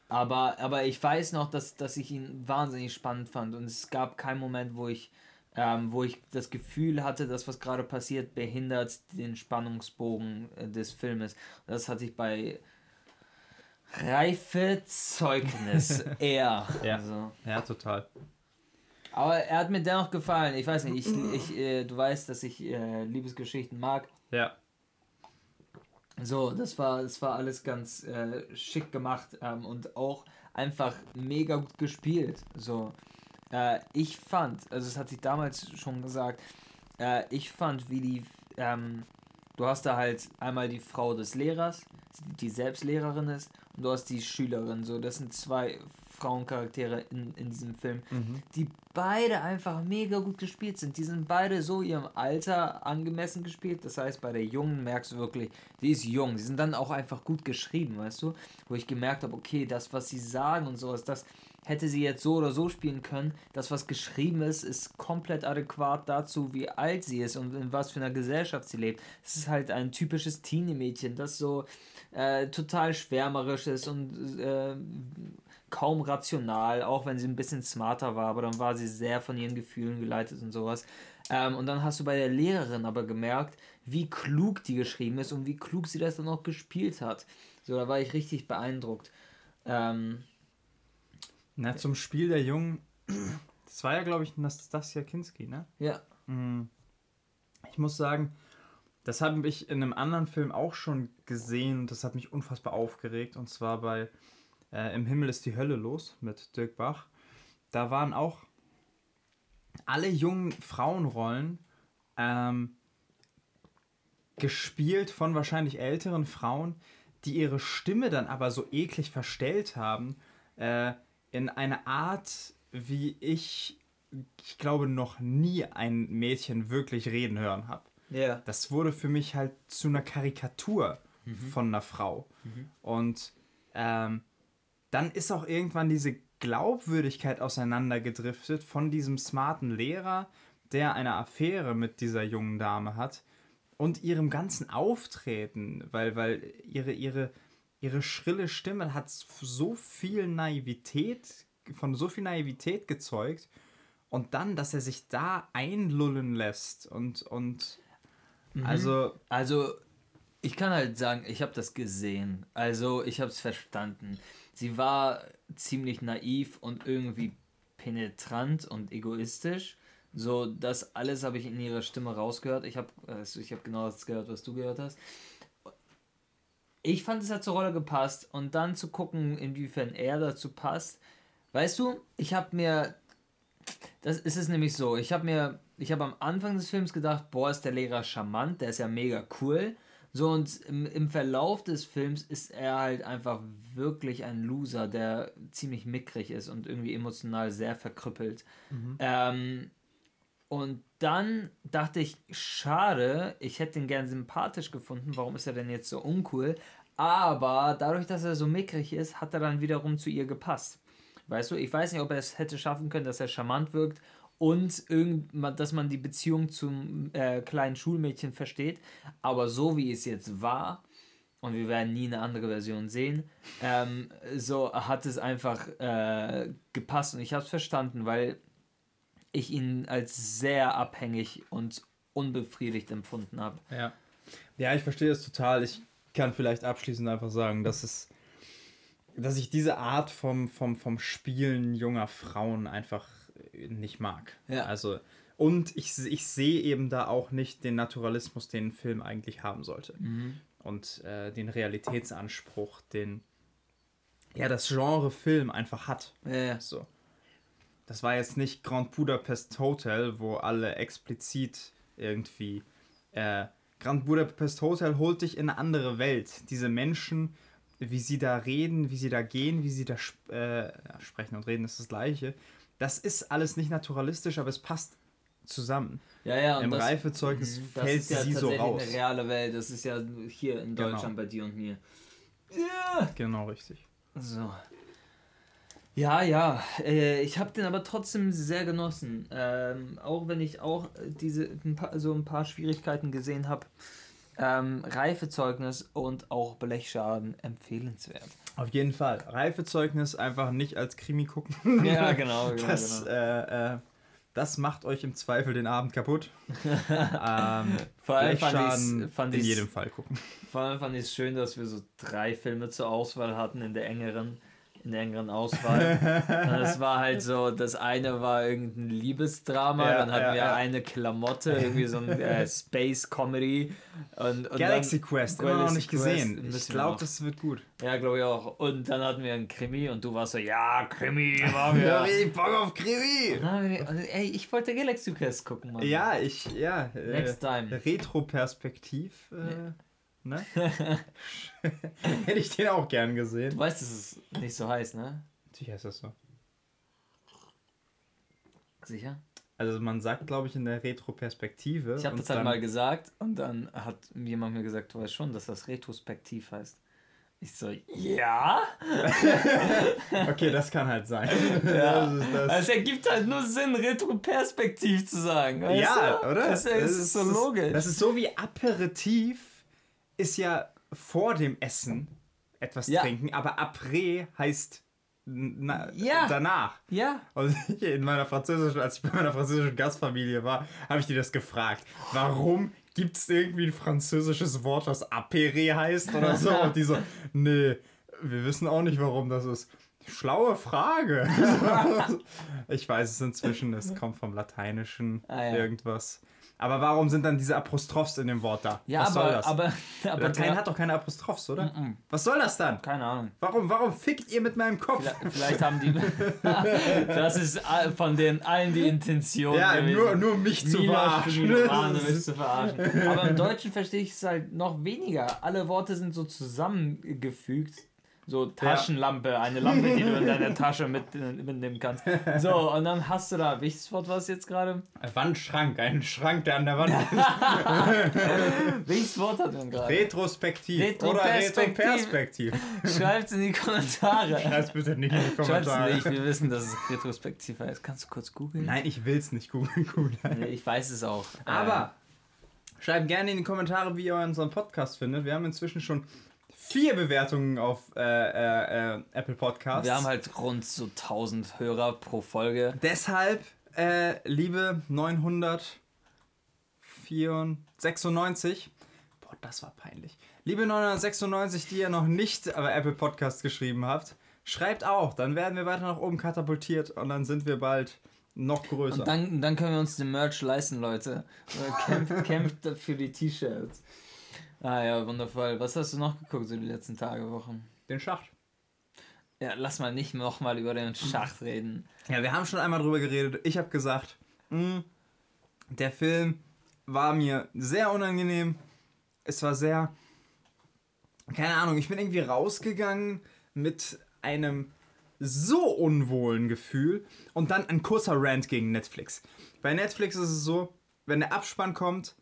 Speaker 2: Aber, aber ich weiß noch, dass, dass ich ihn wahnsinnig spannend fand und es gab keinen Moment, wo ich, ähm, wo ich das Gefühl hatte, dass was gerade passiert, behindert den Spannungsbogen äh, des Filmes. Das hatte ich bei Reifezeugnis [LAUGHS] eher.
Speaker 1: Ja.
Speaker 2: Also.
Speaker 1: Ja, total.
Speaker 2: Aber er hat mir dennoch gefallen. Ich weiß nicht, ich, ich, äh, du weißt, dass ich äh, Liebesgeschichten mag.
Speaker 1: Ja.
Speaker 2: So, das war, das war alles ganz äh, schick gemacht ähm, und auch einfach mega gut gespielt. So, äh, ich fand, also das hatte ich damals schon gesagt, äh, ich fand, wie die, ähm, du hast da halt einmal die Frau des Lehrers, die selbst Lehrerin ist, und du hast die Schülerin. So, das sind zwei Frauencharaktere in, in diesem Film, die beide einfach mega gut gespielt sind. Die sind beide so ihrem Alter angemessen gespielt. Das heißt, bei der Jungen merkst du wirklich, die ist jung. Die sind dann auch einfach gut geschrieben, weißt du? Wo ich gemerkt habe, okay, das, was sie sagen und sowas, das hätte sie jetzt so oder so spielen können. Das, was geschrieben ist, ist komplett adäquat dazu, wie alt sie ist und in was für einer Gesellschaft sie lebt. Es ist halt ein typisches Teenie-Mädchen, das so äh, total schwärmerisch ist und äh, kaum rational, auch wenn sie ein bisschen smarter war, aber dann war sie sehr von ihren Gefühlen geleitet und sowas. Ähm, und dann hast du bei der Lehrerin aber gemerkt, wie klug die geschrieben ist und wie klug sie das dann auch gespielt hat. So, da war ich richtig beeindruckt. Ähm,
Speaker 1: Na, zum Spiel der Jungen. Das war ja, glaube ich, Nastasia Kinski, ne?
Speaker 2: ja.
Speaker 1: Mhm. Ich muss sagen, das habe ich in einem anderen Film auch schon gesehen und das hat mich unfassbar aufgeregt. Und zwar bei äh, Im Himmel ist die Hölle los mit Dirk Bach. Da waren auch alle jungen Frauenrollen ähm, gespielt von wahrscheinlich älteren Frauen, die ihre Stimme dann aber so eklig verstellt haben, äh, in eine Art, wie ich, ich glaube, noch nie ein Mädchen wirklich reden hören habe.
Speaker 2: Ja.
Speaker 1: Das wurde für mich halt zu einer Karikatur
Speaker 2: Mhm.
Speaker 1: von einer Frau. Und ähm, dann ist auch irgendwann diese Glaubwürdigkeit auseinandergedriftet von diesem smarten Lehrer, der eine Affäre mit dieser jungen Dame hat und ihrem ganzen Auftreten, weil, weil ihre, ihre, ihre schrille Stimme hat so viel Naivität, von so viel Naivität gezeugt und dann, dass er sich da einlullen lässt und, und also
Speaker 2: Also, ich kann halt sagen, ich habe das gesehen. Also, ich habe es verstanden. Sie war ziemlich naiv und irgendwie penetrant und egoistisch. So, das alles habe ich in ihrer Stimme rausgehört. Ich habe also hab genau das gehört, was du gehört hast. Ich fand, es hat zur Rolle gepasst. Und dann zu gucken, inwiefern er dazu passt. Weißt du, ich habe mir das ist es nämlich so. Ich habe mir, ich habe am Anfang des Films gedacht, boah, ist der Lehrer charmant, der ist ja mega cool. So und im, im Verlauf des Films ist er halt einfach wirklich ein Loser, der ziemlich mickrig ist und irgendwie emotional sehr verkrüppelt. Ähm, und dann dachte ich, schade, ich hätte ihn gern sympathisch gefunden, warum ist er denn jetzt so uncool? Aber dadurch, dass er so mickrig ist, hat er dann wiederum zu ihr gepasst. Weißt du, ich weiß nicht, ob er es hätte schaffen können, dass er charmant wirkt und irgend, dass man die Beziehung zum äh, kleinen Schulmädchen versteht. Aber so wie es jetzt war, und wir werden nie eine andere Version sehen, ähm, so hat es einfach äh, gepasst und ich habe es verstanden, weil ich ihn als sehr abhängig und unbefriedigt empfunden habe.
Speaker 1: Ja. Ja, ich verstehe das total. Ich kann vielleicht abschließend einfach sagen, dass es, dass ich diese Art vom, vom, vom Spielen junger Frauen einfach nicht mag.
Speaker 2: Ja.
Speaker 1: Also, und ich, ich sehe eben da auch nicht den Naturalismus, den ein Film eigentlich haben sollte. Und äh, den Realitätsanspruch, den ja das Genre Film einfach hat.
Speaker 2: Ja.
Speaker 1: So. Das war jetzt nicht Grand Budapest Hotel, wo alle explizit irgendwie. Äh, Grand Budapest Hotel holt dich in eine andere Welt. Diese Menschen, wie sie da reden, wie sie da gehen, wie sie da sp äh, ja, sprechen und reden, ist das gleiche. Das ist alles nicht naturalistisch, aber es passt zusammen.
Speaker 2: Ja, ja,
Speaker 1: Im
Speaker 2: das-
Speaker 1: Reifezeugnis
Speaker 2: das
Speaker 1: fällt
Speaker 2: ist ja
Speaker 1: sie so raus.
Speaker 2: eine reale Welt. Das ist ja hier in
Speaker 1: Genau.
Speaker 2: Deutschland bei dir und mir. Ja.
Speaker 1: Genau, richtig.
Speaker 2: So. Ja, ja. Äh, ich habe den aber trotzdem sehr genossen. Ähm, auch wenn ich auch diese so ein paar Schwierigkeiten gesehen habe. Ähm, Reifezeugnis und auch Blechschaden empfehlenswert.
Speaker 1: Auf jeden Fall. Reifezeugnis einfach nicht als Krimi gucken. [LAUGHS]
Speaker 2: Ja, genau, [LAUGHS] genau,
Speaker 1: Das,
Speaker 2: genau.
Speaker 1: Äh, äh, das macht euch im Zweifel den Abend kaputt. [LAUGHS] ähm,
Speaker 2: Vor allem fand fand
Speaker 1: in jedem Fall gucken.
Speaker 2: Vor allem fand ich es schön, dass wir so drei Filme zur Auswahl hatten in der engeren, in der engeren Auswahl. Es war halt so, das eine war irgendein Liebesdrama,
Speaker 1: Ja,
Speaker 2: dann hatten
Speaker 1: ja,
Speaker 2: wir
Speaker 1: ja.
Speaker 2: eine Klamotte, irgendwie so ein äh, [LAUGHS] Space Comedy. Und, und
Speaker 1: Galaxy
Speaker 2: dann,
Speaker 1: Quest, immer noch nicht
Speaker 2: Quest
Speaker 1: gesehen. Ich glaube, das wird gut.
Speaker 2: Ja, glaube ich auch. Und dann hatten wir einen Krimi und du warst so, ja, Krimi, machen [LAUGHS] wir.
Speaker 1: Ja, richtig Bock auf Krimi.
Speaker 2: Wir- und, Ey, ich wollte Galaxy Quest gucken, Mann.
Speaker 1: Ja, ich, ja. äh,
Speaker 2: Next time.
Speaker 1: Retro-Perspektiv. Äh, ne? [LAUGHS] Hätte ich den auch gern
Speaker 2: Du
Speaker 1: gesehen.
Speaker 2: weißt, dass es nicht so heißt, ne?
Speaker 1: Sicher ist das so.
Speaker 2: Sicher?
Speaker 1: Also man sagt, glaube ich, in der Retro-Perspektive.
Speaker 2: Ich habe das halt mal gesagt und dann hat jemand mir gesagt, du weißt schon, dass das Retrospektiv heißt. Ich so, ja? [LAUGHS]
Speaker 1: Okay, das kann halt sein.
Speaker 2: Ja. [LAUGHS]
Speaker 1: Das ist das.
Speaker 2: Also es ergibt halt nur Sinn, Retroperspektiv zu sagen. Weißt
Speaker 1: ja,
Speaker 2: du?
Speaker 1: oder?
Speaker 2: Das ist, das ist so logisch.
Speaker 1: Das ist so wie Aperitif ist ja vor dem Essen etwas
Speaker 2: Ja.
Speaker 1: trinken, aber Après heißt na,
Speaker 2: Ja.
Speaker 1: danach.
Speaker 2: Ja.
Speaker 1: Und [LAUGHS] in meiner französischen, als ich bei meiner französischen Gastfamilie war, habe ich die das gefragt. Warum gibt es irgendwie ein französisches Wort, das Apéré heißt oder so? [LAUGHS] Und die so, nee, wir wissen auch nicht, warum das ist. Schlaue Frage. [LAUGHS] ich weiß es inzwischen, es kommt vom Lateinischen
Speaker 2: Ah, ja.
Speaker 1: irgendwas. Aber warum sind dann diese Apostrophs in dem Wort da?
Speaker 2: Ja,
Speaker 1: Was soll
Speaker 2: aber,
Speaker 1: das?
Speaker 2: aber, aber
Speaker 1: Latein hat doch keine Apostrophs, oder?
Speaker 2: Mm-mm.
Speaker 1: Was soll das dann?
Speaker 2: keine Ahnung.
Speaker 1: Warum, warum fickt ihr mit meinem Kopf?
Speaker 2: Vielleicht, vielleicht haben die. [LAUGHS] das ist von den allen die Intention.
Speaker 1: Ja,
Speaker 2: gewesen.
Speaker 1: nur, nur mich zu verarschen.
Speaker 2: Milovan, [LAUGHS] um mich zu verarschen. Aber im Deutschen verstehe ich es halt noch weniger. Alle Worte sind so zusammengefügt. So Taschenlampe, eine Lampe, die du in deiner Tasche mit, mitnehmen kannst. [LAUGHS] So, und dann hast du da, welches Wort war es jetzt gerade?
Speaker 1: Wandschrank, ein Schrank, der an der Wand ist. [LAUGHS]
Speaker 2: Welches Wort hat man gerade?
Speaker 1: Retrospektiv oder
Speaker 2: Retroperspektiv.
Speaker 1: Retroperspektiv.
Speaker 2: Schreibt in die Kommentare.
Speaker 1: Schreib's bitte nicht in die Kommentare.
Speaker 2: nicht, wir wissen, dass es retrospektiv heißt. Kannst du kurz googeln?
Speaker 1: Nein, ich will's nicht googeln.
Speaker 2: Nee, Ich weiß es auch.
Speaker 1: Aber schreibt gerne in die Kommentare, wie ihr unseren Podcast findet. Wir haben inzwischen schon vier Bewertungen auf äh, äh, äh, Apple
Speaker 2: Äh,
Speaker 1: Podcasts.
Speaker 2: wir haben halt rund so 1000 Hörer pro Folge.
Speaker 1: Deshalb, äh, liebe 996, boah, das war peinlich. Liebe 996, die ihr noch nicht aber Apple Podcast geschrieben habt, schreibt auch, dann werden wir weiter nach oben katapultiert und dann sind wir bald noch größer.
Speaker 2: Und dann, dann können wir uns den Merch leisten, Leute. Kämpft, [LAUGHS] kämpft für die T-Shirts. Ah ja, wundervoll. Was hast du noch geguckt so die letzten Tage, Wochen?
Speaker 1: Den Schacht.
Speaker 2: Ja, lass mal nicht nochmal über den Schacht reden.
Speaker 1: Ja, wir haben schon einmal drüber geredet. Ich habe gesagt, mh, der Film war mir sehr unangenehm. Es war sehr, keine Ahnung, ich bin irgendwie rausgegangen mit einem so unwohlen Gefühl und dann ein kurzer Rant gegen Netflix. Bei Netflix ist es so, wenn der Abspann kommt,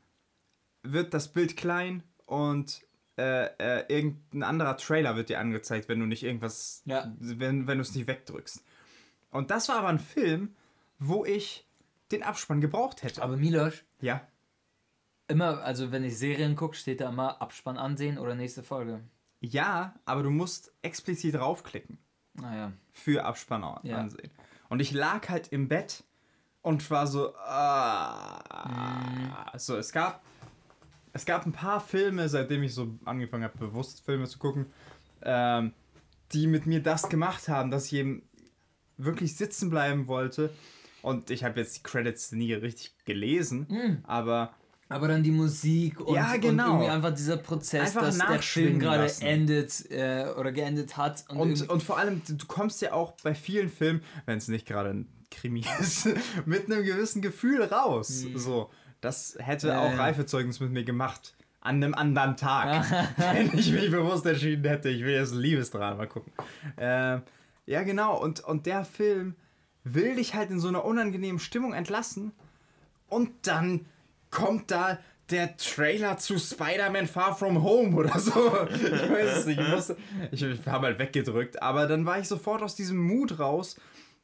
Speaker 1: wird das Bild klein und äh, äh, irgendein anderer Trailer wird dir angezeigt, wenn du nicht irgendwas,
Speaker 2: Ja.
Speaker 1: wenn, wenn du es nicht wegdrückst. Und das war aber ein Film, wo ich den Abspann gebraucht hätte.
Speaker 2: Aber Milosch,
Speaker 1: Ja.
Speaker 2: immer, also wenn ich Serien gucke, steht da immer Abspann ansehen oder nächste Folge.
Speaker 1: Ja, aber du musst explizit draufklicken
Speaker 2: Naja.
Speaker 1: für Abspann an-
Speaker 2: Ja.
Speaker 1: ansehen. Und ich lag halt im Bett und war so, ah. So, es gab, es gab ein paar Filme, seitdem ich so angefangen habe, bewusst Filme zu gucken, ähm, die mit mir das gemacht haben, dass ich eben wirklich sitzen bleiben wollte. Und ich habe jetzt die Credits nie richtig gelesen, aber
Speaker 2: Aber dann die Musik und,
Speaker 1: Ja, genau.
Speaker 2: und irgendwie einfach dieser Prozess,
Speaker 1: Einfach
Speaker 2: dass der Film gerade endet äh, oder geendet hat. Und,
Speaker 1: Und, und vor allem, du du kommst ja auch bei vielen Filmen, wenn es nicht gerade ein Krimi [LAUGHS] ist, mit einem gewissen Gefühl raus. So, das hätte
Speaker 2: Ja,
Speaker 1: auch. Reifezeugnis mit mir gemacht. An einem anderen Tag. [LAUGHS] wenn ich mich bewusst entschieden hätte, ich will jetzt ein Liebesdrama gucken. Ähm, ja, genau. Und, und der Film will dich halt in so einer unangenehmen Stimmung entlassen. Und dann kommt da der Trailer zu Spider-Man Far From Home oder so. [LAUGHS] Ich weiß es nicht. Ich, musste, ich, ich habe halt weggedrückt. Aber dann war ich sofort aus diesem Mut raus.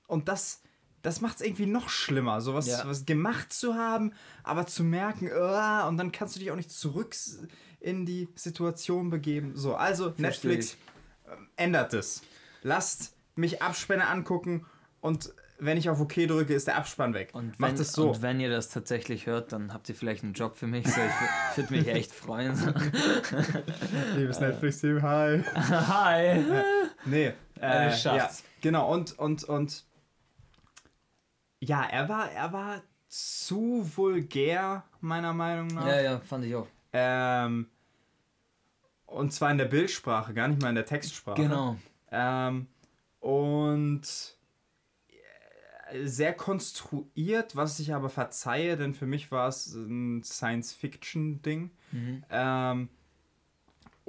Speaker 1: Und das, das macht es irgendwie noch schlimmer. So was,
Speaker 2: Ja.
Speaker 1: was gemacht zu haben, aber zu merken, "Ah", und dann kannst du dich auch nicht zurück in die Situation begeben. So, also Netflix ähm, ändert es. Lasst mich Abspänne angucken und wenn ich auf OK drücke, ist der Abspann weg.
Speaker 2: Und wenn,
Speaker 1: Macht es so.
Speaker 2: und wenn ihr das tatsächlich hört, dann habt ihr vielleicht einen Job für mich. So, ich würde mich echt freuen. [LAUGHS]
Speaker 1: Liebes Netflix-Team, hi. [LAUGHS]
Speaker 2: Hi.
Speaker 1: Nee,
Speaker 2: Eine
Speaker 1: äh, ja, genau, und, und, und ja, er war, er war zu vulgär, meiner Meinung nach.
Speaker 2: Ja, ja, fand ich auch.
Speaker 1: Ähm, und zwar in der Bildsprache, gar nicht mal in der Textsprache.
Speaker 2: Genau.
Speaker 1: Ähm, und äh, sehr konstruiert, was ich aber verzeihe, denn für mich war es ein Science-Fiction-Ding.
Speaker 2: Mhm.
Speaker 1: Ähm,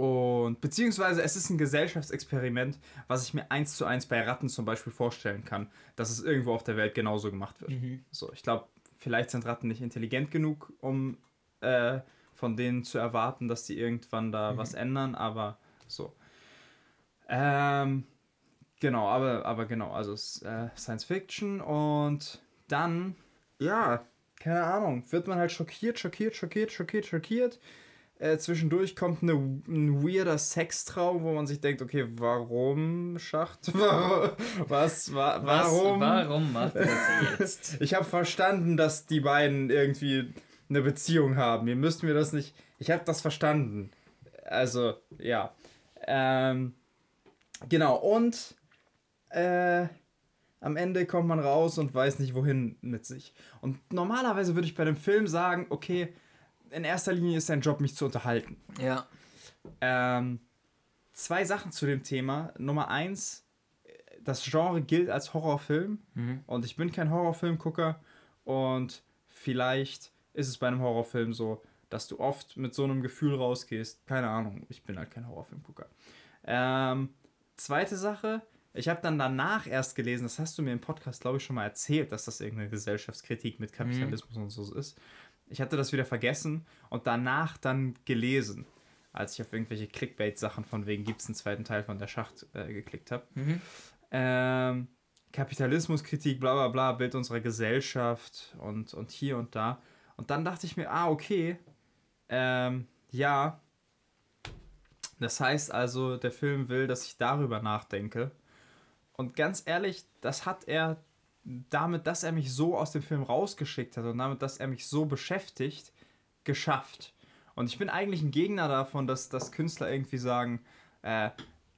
Speaker 1: und beziehungsweise es ist ein Gesellschaftsexperiment, was ich mir eins zu eins bei Ratten zum Beispiel vorstellen kann, dass es irgendwo auf der Welt genauso gemacht wird.
Speaker 2: Mhm.
Speaker 1: So, ich glaube, vielleicht sind Ratten nicht intelligent genug, um äh, von denen zu erwarten, dass die irgendwann da was ändern, aber so. Ähm, genau, aber, aber genau, also es ist äh, Science Fiction und dann, ja, keine Ahnung, wird man halt schockiert, schockiert, schockiert, schockiert, schockiert. Äh, zwischendurch kommt eine, ein weirder Sextraum, wo man sich denkt, okay, warum Schacht? [LAUGHS] Was? Wa warum?
Speaker 2: Was, warum macht er das jetzt? [LAUGHS]
Speaker 1: ich habe verstanden, dass die beiden irgendwie eine Beziehung haben. Ihr müsst mir das nicht. Ich habe das verstanden. Also, ja. Ähm, genau, und äh, am Ende kommt man raus und weiß nicht, wohin mit sich. Und normalerweise würde ich bei dem Film sagen, okay, in erster Linie ist sein Job, mich zu unterhalten.
Speaker 2: Ja.
Speaker 1: Ähm, zwei Sachen zu dem Thema. Nummer eins, das Genre gilt als Horrorfilm
Speaker 2: Mhm.
Speaker 1: und ich bin kein Horrorfilmgucker und vielleicht ist es bei einem Horrorfilm so, dass du oft mit so einem Gefühl rausgehst. Keine Ahnung, ich bin halt kein Horrorfilmgucker. Ähm, zweite Sache, ich habe dann danach erst gelesen, das hast du mir im Podcast, glaube ich, schon mal erzählt, dass das irgendeine Gesellschaftskritik mit Kapitalismus und so ist. Ich hatte das wieder vergessen und danach dann gelesen, als ich auf irgendwelche Clickbait-Sachen von wegen gibt es einen zweiten Teil von der Schacht äh, geklickt habe.
Speaker 2: Mhm.
Speaker 1: Ähm, Kapitalismuskritik, bla bla bla, Bild unserer Gesellschaft und, und hier und da. Und dann dachte ich mir, ah, okay, ähm, ja. Das heißt also, der Film will, dass ich darüber nachdenke. Und ganz ehrlich, das hat er damit, dass er mich so aus dem Film rausgeschickt hat und damit, dass er mich so beschäftigt, geschafft. Und ich bin eigentlich ein Gegner davon, dass, dass Künstler irgendwie sagen, äh,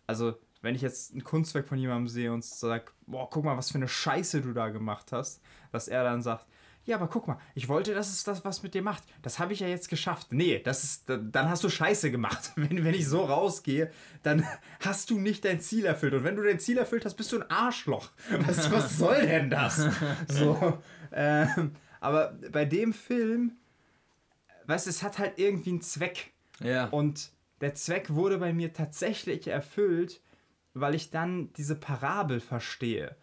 Speaker 1: also wenn ich jetzt ein Kunstwerk von jemandem sehe und sage, boah, guck mal, was für eine Scheiße du da gemacht hast, dass er dann sagt, ja, aber guck mal, ich wollte, dass es das was mit dir macht. Das habe ich ja jetzt geschafft. Nee, das ist, dann hast du Scheiße gemacht. [LAUGHS] Wenn, wenn ich so rausgehe, dann hast du nicht dein Ziel erfüllt. Und wenn du dein Ziel erfüllt hast, bist du ein Arschloch. Was, was soll denn das? [LAUGHS] So, ähm, aber bei dem Film, weißt du, es hat halt irgendwie einen Zweck.
Speaker 2: Ja.
Speaker 1: Und der Zweck wurde bei mir tatsächlich erfüllt, weil ich dann diese Parabel verstehe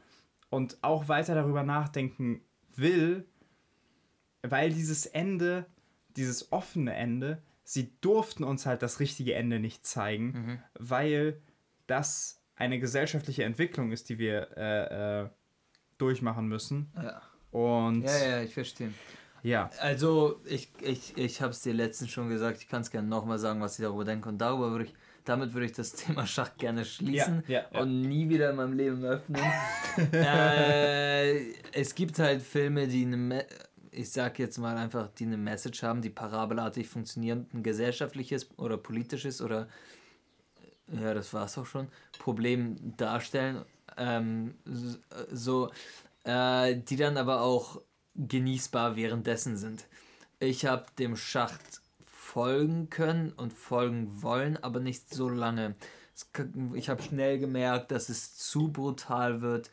Speaker 1: und auch weiter darüber nachdenken will, weil dieses Ende, dieses offene Ende, sie durften uns halt das richtige Ende nicht zeigen,
Speaker 2: Mhm.
Speaker 1: weil das eine gesellschaftliche Entwicklung ist, die wir äh, äh, durchmachen müssen.
Speaker 2: ja.
Speaker 1: Und
Speaker 2: Ja, ja, ich verstehe.
Speaker 1: ja.
Speaker 2: Also, ich, ich, ich habe es dir letztens schon gesagt, ich kann es gerne nochmal sagen, was ich darüber denke. Und darüber würde ich, damit würde ich das [LAUGHS] Thema Schach gerne schließen
Speaker 1: Ja, ja, ja.
Speaker 2: und nie wieder in meinem Leben öffnen. [LAUGHS] äh, es gibt halt Filme, die eine, ich sag jetzt mal einfach, die eine Message haben, die parabelartig funktionieren, ein gesellschaftliches oder politisches oder ja, das war's auch schon, Problem darstellen, ähm, so, äh, die dann aber auch genießbar währenddessen sind. Ich habe dem Schacht folgen können und folgen wollen, aber nicht so lange. Ich habe schnell gemerkt, dass es zu brutal wird,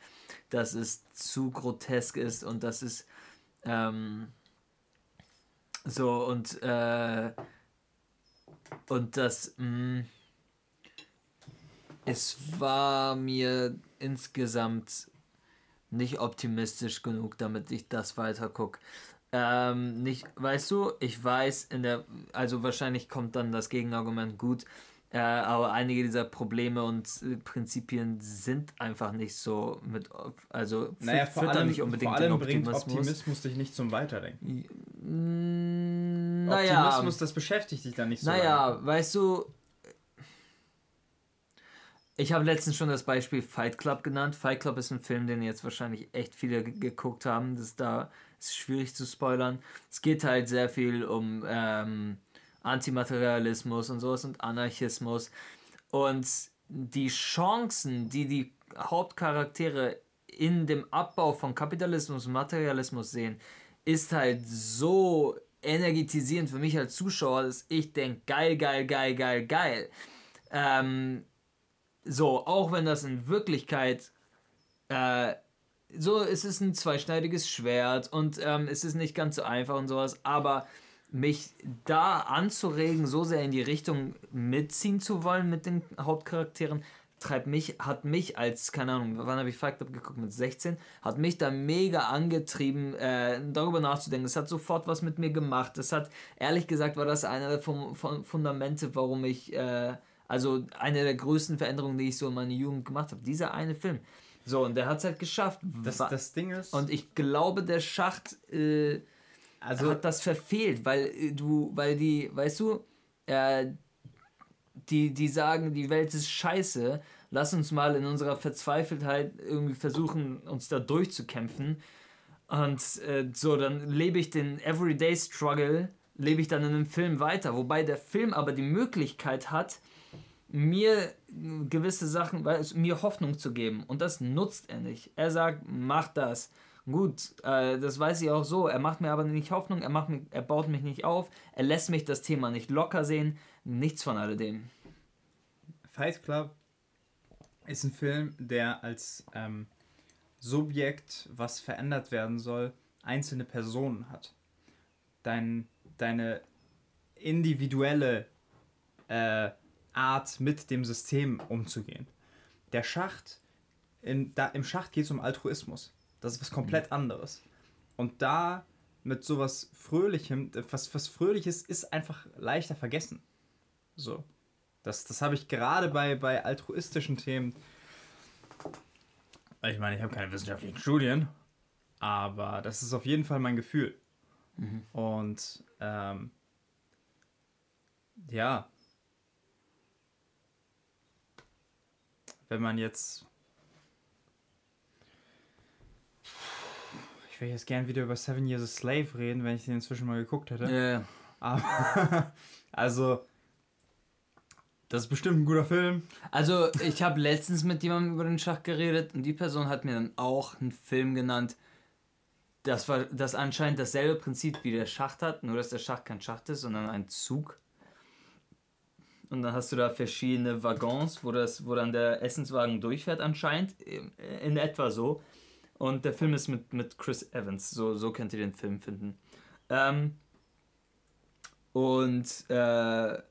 Speaker 2: dass es zu grotesk ist und dass es ähm, so und äh, und das mh, es war mir insgesamt nicht optimistisch genug, damit ich das weiter gucke. Ähm, nicht, weißt du, ich weiß in der, also wahrscheinlich kommt dann das Gegenargument gut, äh, aber einige dieser Probleme und äh, Prinzipien sind einfach nicht so mit, also
Speaker 1: Naja, vor allem,
Speaker 2: nicht unbedingt
Speaker 1: vor allem
Speaker 2: den
Speaker 1: bringt
Speaker 2: Optimismus.
Speaker 1: Optimismus dich nicht zum Weiterdenken.
Speaker 2: Mm, Naja,
Speaker 1: Optimismus, das beschäftigt dich dann nicht so lange.
Speaker 2: naja, weißt du, ich habe letztens schon das Beispiel Fight Club genannt. Fight Club ist ein Film, den jetzt wahrscheinlich echt viele ge- geguckt haben. Das ist da ist schwierig zu spoilern. Es geht halt sehr viel um ähm, Antimaterialismus und sowas und Anarchismus. Und die Chancen, die die Hauptcharaktere in dem Abbau von Kapitalismus und Materialismus sehen, ist halt so energetisierend für mich als Zuschauer, dass ich denke, geil, geil, geil, geil, geil. Ähm, so, auch wenn das in Wirklichkeit äh, so, es ist ein zweischneidiges Schwert und ähm, es ist nicht ganz so einfach und sowas, aber mich da anzuregen, so sehr in die Richtung mitziehen zu wollen mit den Hauptcharakteren, treibt mich, hat mich als, keine Ahnung, wann habe ich Fight Club geguckt, mit 16, hat mich da mega angetrieben, äh, darüber nachzudenken. Es hat sofort was mit mir gemacht. Es hat, ehrlich gesagt, war das einer der Fun Fun Fundamente, warum ich, äh, also eine der größten Veränderungen, die ich so in meiner Jugend gemacht habe. Dieser eine Film. So, und der hat es halt geschafft.
Speaker 1: Das, das Ding ist,
Speaker 2: und ich glaube, der Schacht äh,
Speaker 1: also
Speaker 2: hat das verfehlt, weil äh, du, weil die, weißt du, äh, die, die sagen, die Welt ist scheiße, lass uns mal in unserer Verzweifeltheit irgendwie versuchen, uns da durchzukämpfen. Und äh, so, dann lebe ich den Everyday Struggle, lebe ich dann in einem Film weiter. Wobei der Film aber die Möglichkeit hat, mir gewisse Sachen, mir Hoffnung zu geben. Und das nutzt er nicht. Er sagt, mach das. Gut, äh, das weiß ich auch so. Er macht mir aber nicht Hoffnung, er, macht mich, er baut mich nicht auf, er lässt mich das Thema nicht locker sehen. Nichts von alledem.
Speaker 1: Fight Club ist ein Film, der als ähm, Subjekt, was verändert werden soll, einzelne Personen hat. Dein, deine individuelle äh, Art, mit dem System umzugehen. Der Schacht, in, da, im Schacht geht es um Altruismus. Das ist was komplett anderes. Und da mit sowas Fröhlichem, was, was Fröhliches ist einfach leichter vergessen. So. Das, das habe ich gerade bei, bei altruistischen Themen. Ich meine, ich habe keine wissenschaftlichen Studien, aber das ist auf jeden Fall mein Gefühl.
Speaker 2: Mhm.
Speaker 1: Und ähm, ja, wenn man jetzt. Ich will jetzt gern wieder über Seven Years a Slave reden, wenn ich den inzwischen mal geguckt hätte.
Speaker 2: Ja,
Speaker 1: Aber, [LAUGHS] also, das ist bestimmt ein guter Film.
Speaker 2: Also, ich habe letztens mit jemandem über den Schach geredet und die Person hat mir dann auch einen Film genannt, das, war, das anscheinend dasselbe Prinzip wie der Schacht hat, nur dass der Schacht kein Schacht ist, sondern ein Zug. Und dann hast du da verschiedene Waggons, wo, das, wo dann der Essenswagen durchfährt, anscheinend. In etwa so. Und der Film ist mit, mit Chris Evans. So, so könnt ihr den Film finden. Ähm, und äh,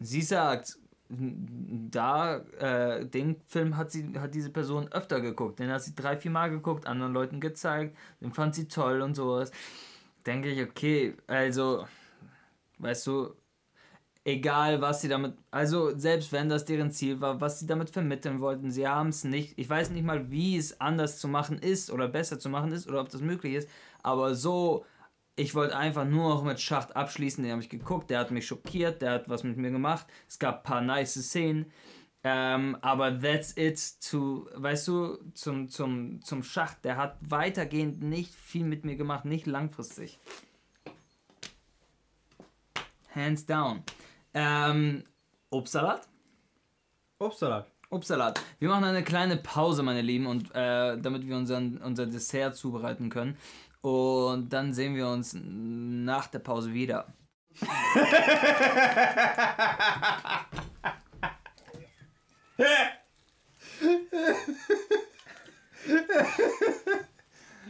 Speaker 2: sie sagt, da, äh, den Film hat sie, hat diese Person öfter geguckt. Den hat sie drei, vier Mal geguckt, anderen Leuten gezeigt, den fand sie toll und sowas. Denke ich, okay, also, weißt du, egal was sie damit, also selbst wenn das deren Ziel war, was sie damit vermitteln wollten, sie haben es nicht, ich weiß nicht mal, wie es anders zu machen ist oder besser zu machen ist oder ob das möglich ist, aber so ich wollte einfach nur noch mit Schacht abschließen. Den habe ich geguckt, der hat mich schockiert, der hat was mit mir gemacht. Es gab ein paar nice Szenen. Ähm, aber that's it zu, weißt du, zum, zum, zum Schacht. Der hat weitergehend nicht viel mit mir gemacht, nicht langfristig. Hands down. Ähm, Obstsalat?
Speaker 1: Obstsalat.
Speaker 2: Obstsalat. Wir machen eine kleine Pause, meine Lieben, und äh, damit wir unseren, unser Dessert zubereiten können. Und dann sehen wir uns nach der Pause wieder. [LAUGHS]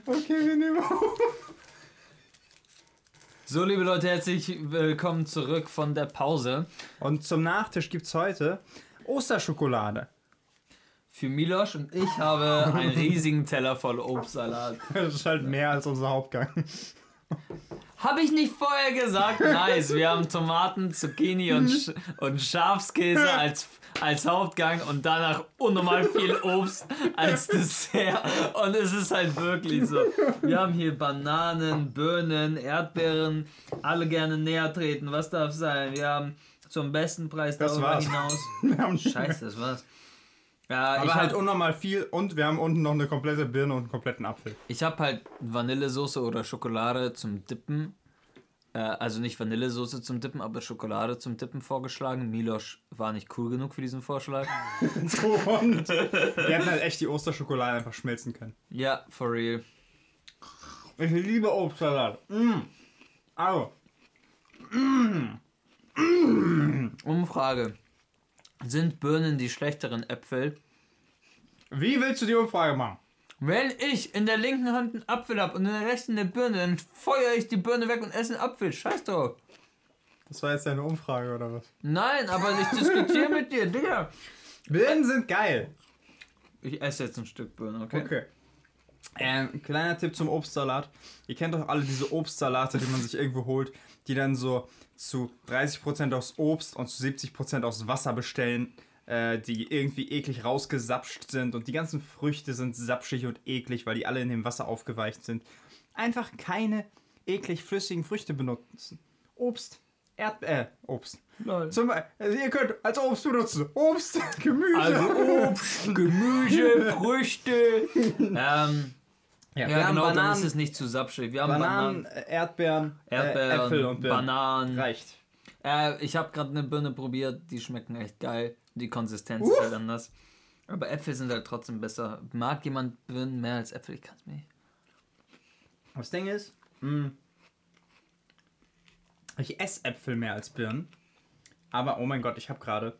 Speaker 1: Okay, wir nehmen auf.
Speaker 2: So, liebe Leute, herzlich willkommen zurück von der Pause.
Speaker 1: Und zum Nachtisch gibt es heute Osterschokolade.
Speaker 2: Für Milosch und ich habe einen riesigen Teller voll Obstsalat. [LAUGHS]
Speaker 1: Das ist halt mehr als unser Hauptgang.
Speaker 2: Habe ich nicht vorher gesagt? Nice. Wir haben Tomaten, Zucchini und, Sch und Schafskäse als, als Hauptgang und danach unnormal viel Obst als Dessert. Und es ist halt wirklich so. Wir haben hier Bananen, Birnen, Erdbeeren, alle gerne näher treten. Was darf sein? Wir haben zum besten Preis
Speaker 1: Das
Speaker 2: darüber
Speaker 1: war's.
Speaker 2: hinaus. Scheiße, das war's. Ja,
Speaker 1: Aber halt
Speaker 2: hab-
Speaker 1: unnormal viel und wir haben unten noch eine komplette Birne und einen kompletten Apfel.
Speaker 2: Ich habe halt Vanillesoße oder Schokolade zum Dippen. Äh, also nicht Vanillesoße zum Dippen, aber Schokolade zum Dippen vorgeschlagen. Milosch war nicht cool genug für diesen Vorschlag. [LAUGHS]
Speaker 1: Und wir hätten halt echt die Osterschokolade einfach schmelzen können.
Speaker 2: Ja, for real.
Speaker 1: Ich liebe Obstsalat. Mm. Also,
Speaker 2: Umfrage. Sind Birnen die schlechteren Äpfel?
Speaker 1: wie willst du die Umfrage machen?
Speaker 2: Wenn ich in der linken Hand einen Apfel habe und in der rechten eine Birne, dann feuere ich die Birne weg und esse einen Apfel. Scheiß drauf.
Speaker 1: Das war jetzt deine Umfrage oder was?
Speaker 2: Nein, aber ich diskutiere mit dir, Digga.
Speaker 1: Birnen sind geil.
Speaker 2: Ich esse jetzt ein Stück Birne, okay?
Speaker 1: Okay. Ähm, kleiner Tipp zum Obstsalat. Ihr kennt doch alle diese Obstsalate, die man sich irgendwo holt, die dann so zu 30% aus Obst und zu 70% aus Wasser bestellen, äh, die irgendwie eklig rausgesapscht sind und die ganzen Früchte sind sapschig und eklig, weil die alle in dem Wasser aufgeweicht sind. Einfach keine eklig flüssigen Früchte benutzen. Obst Erd äh, Obst.
Speaker 2: Lol.
Speaker 1: Zum, also ihr könnt als Obst benutzen. Obst, [LAUGHS] Gemüse.
Speaker 2: Also Obst, Gemüse, [LAUGHS] Früchte. ähm, ja,
Speaker 1: wir
Speaker 2: genau,
Speaker 1: haben
Speaker 2: dann
Speaker 1: Bananen,
Speaker 2: ist es nicht zu sapschig. Wir haben
Speaker 1: Bananen,
Speaker 2: Bananen,
Speaker 1: äh, Erdbeeren,
Speaker 2: Erdbeeren,
Speaker 1: äh, Äpfel und Birnen.
Speaker 2: Bananen.
Speaker 1: Reicht.
Speaker 2: Äh, ich habe gerade eine Birne probiert, die schmecken echt geil. Die Konsistenz ist halt anders. Aber Äpfel sind halt trotzdem besser. Mag jemand Birnen mehr als Äpfel? Ich kann es mir nicht.
Speaker 1: Das Ding ist, mh, ich esse Äpfel mehr als Birnen. Aber oh mein Gott, ich habe gerade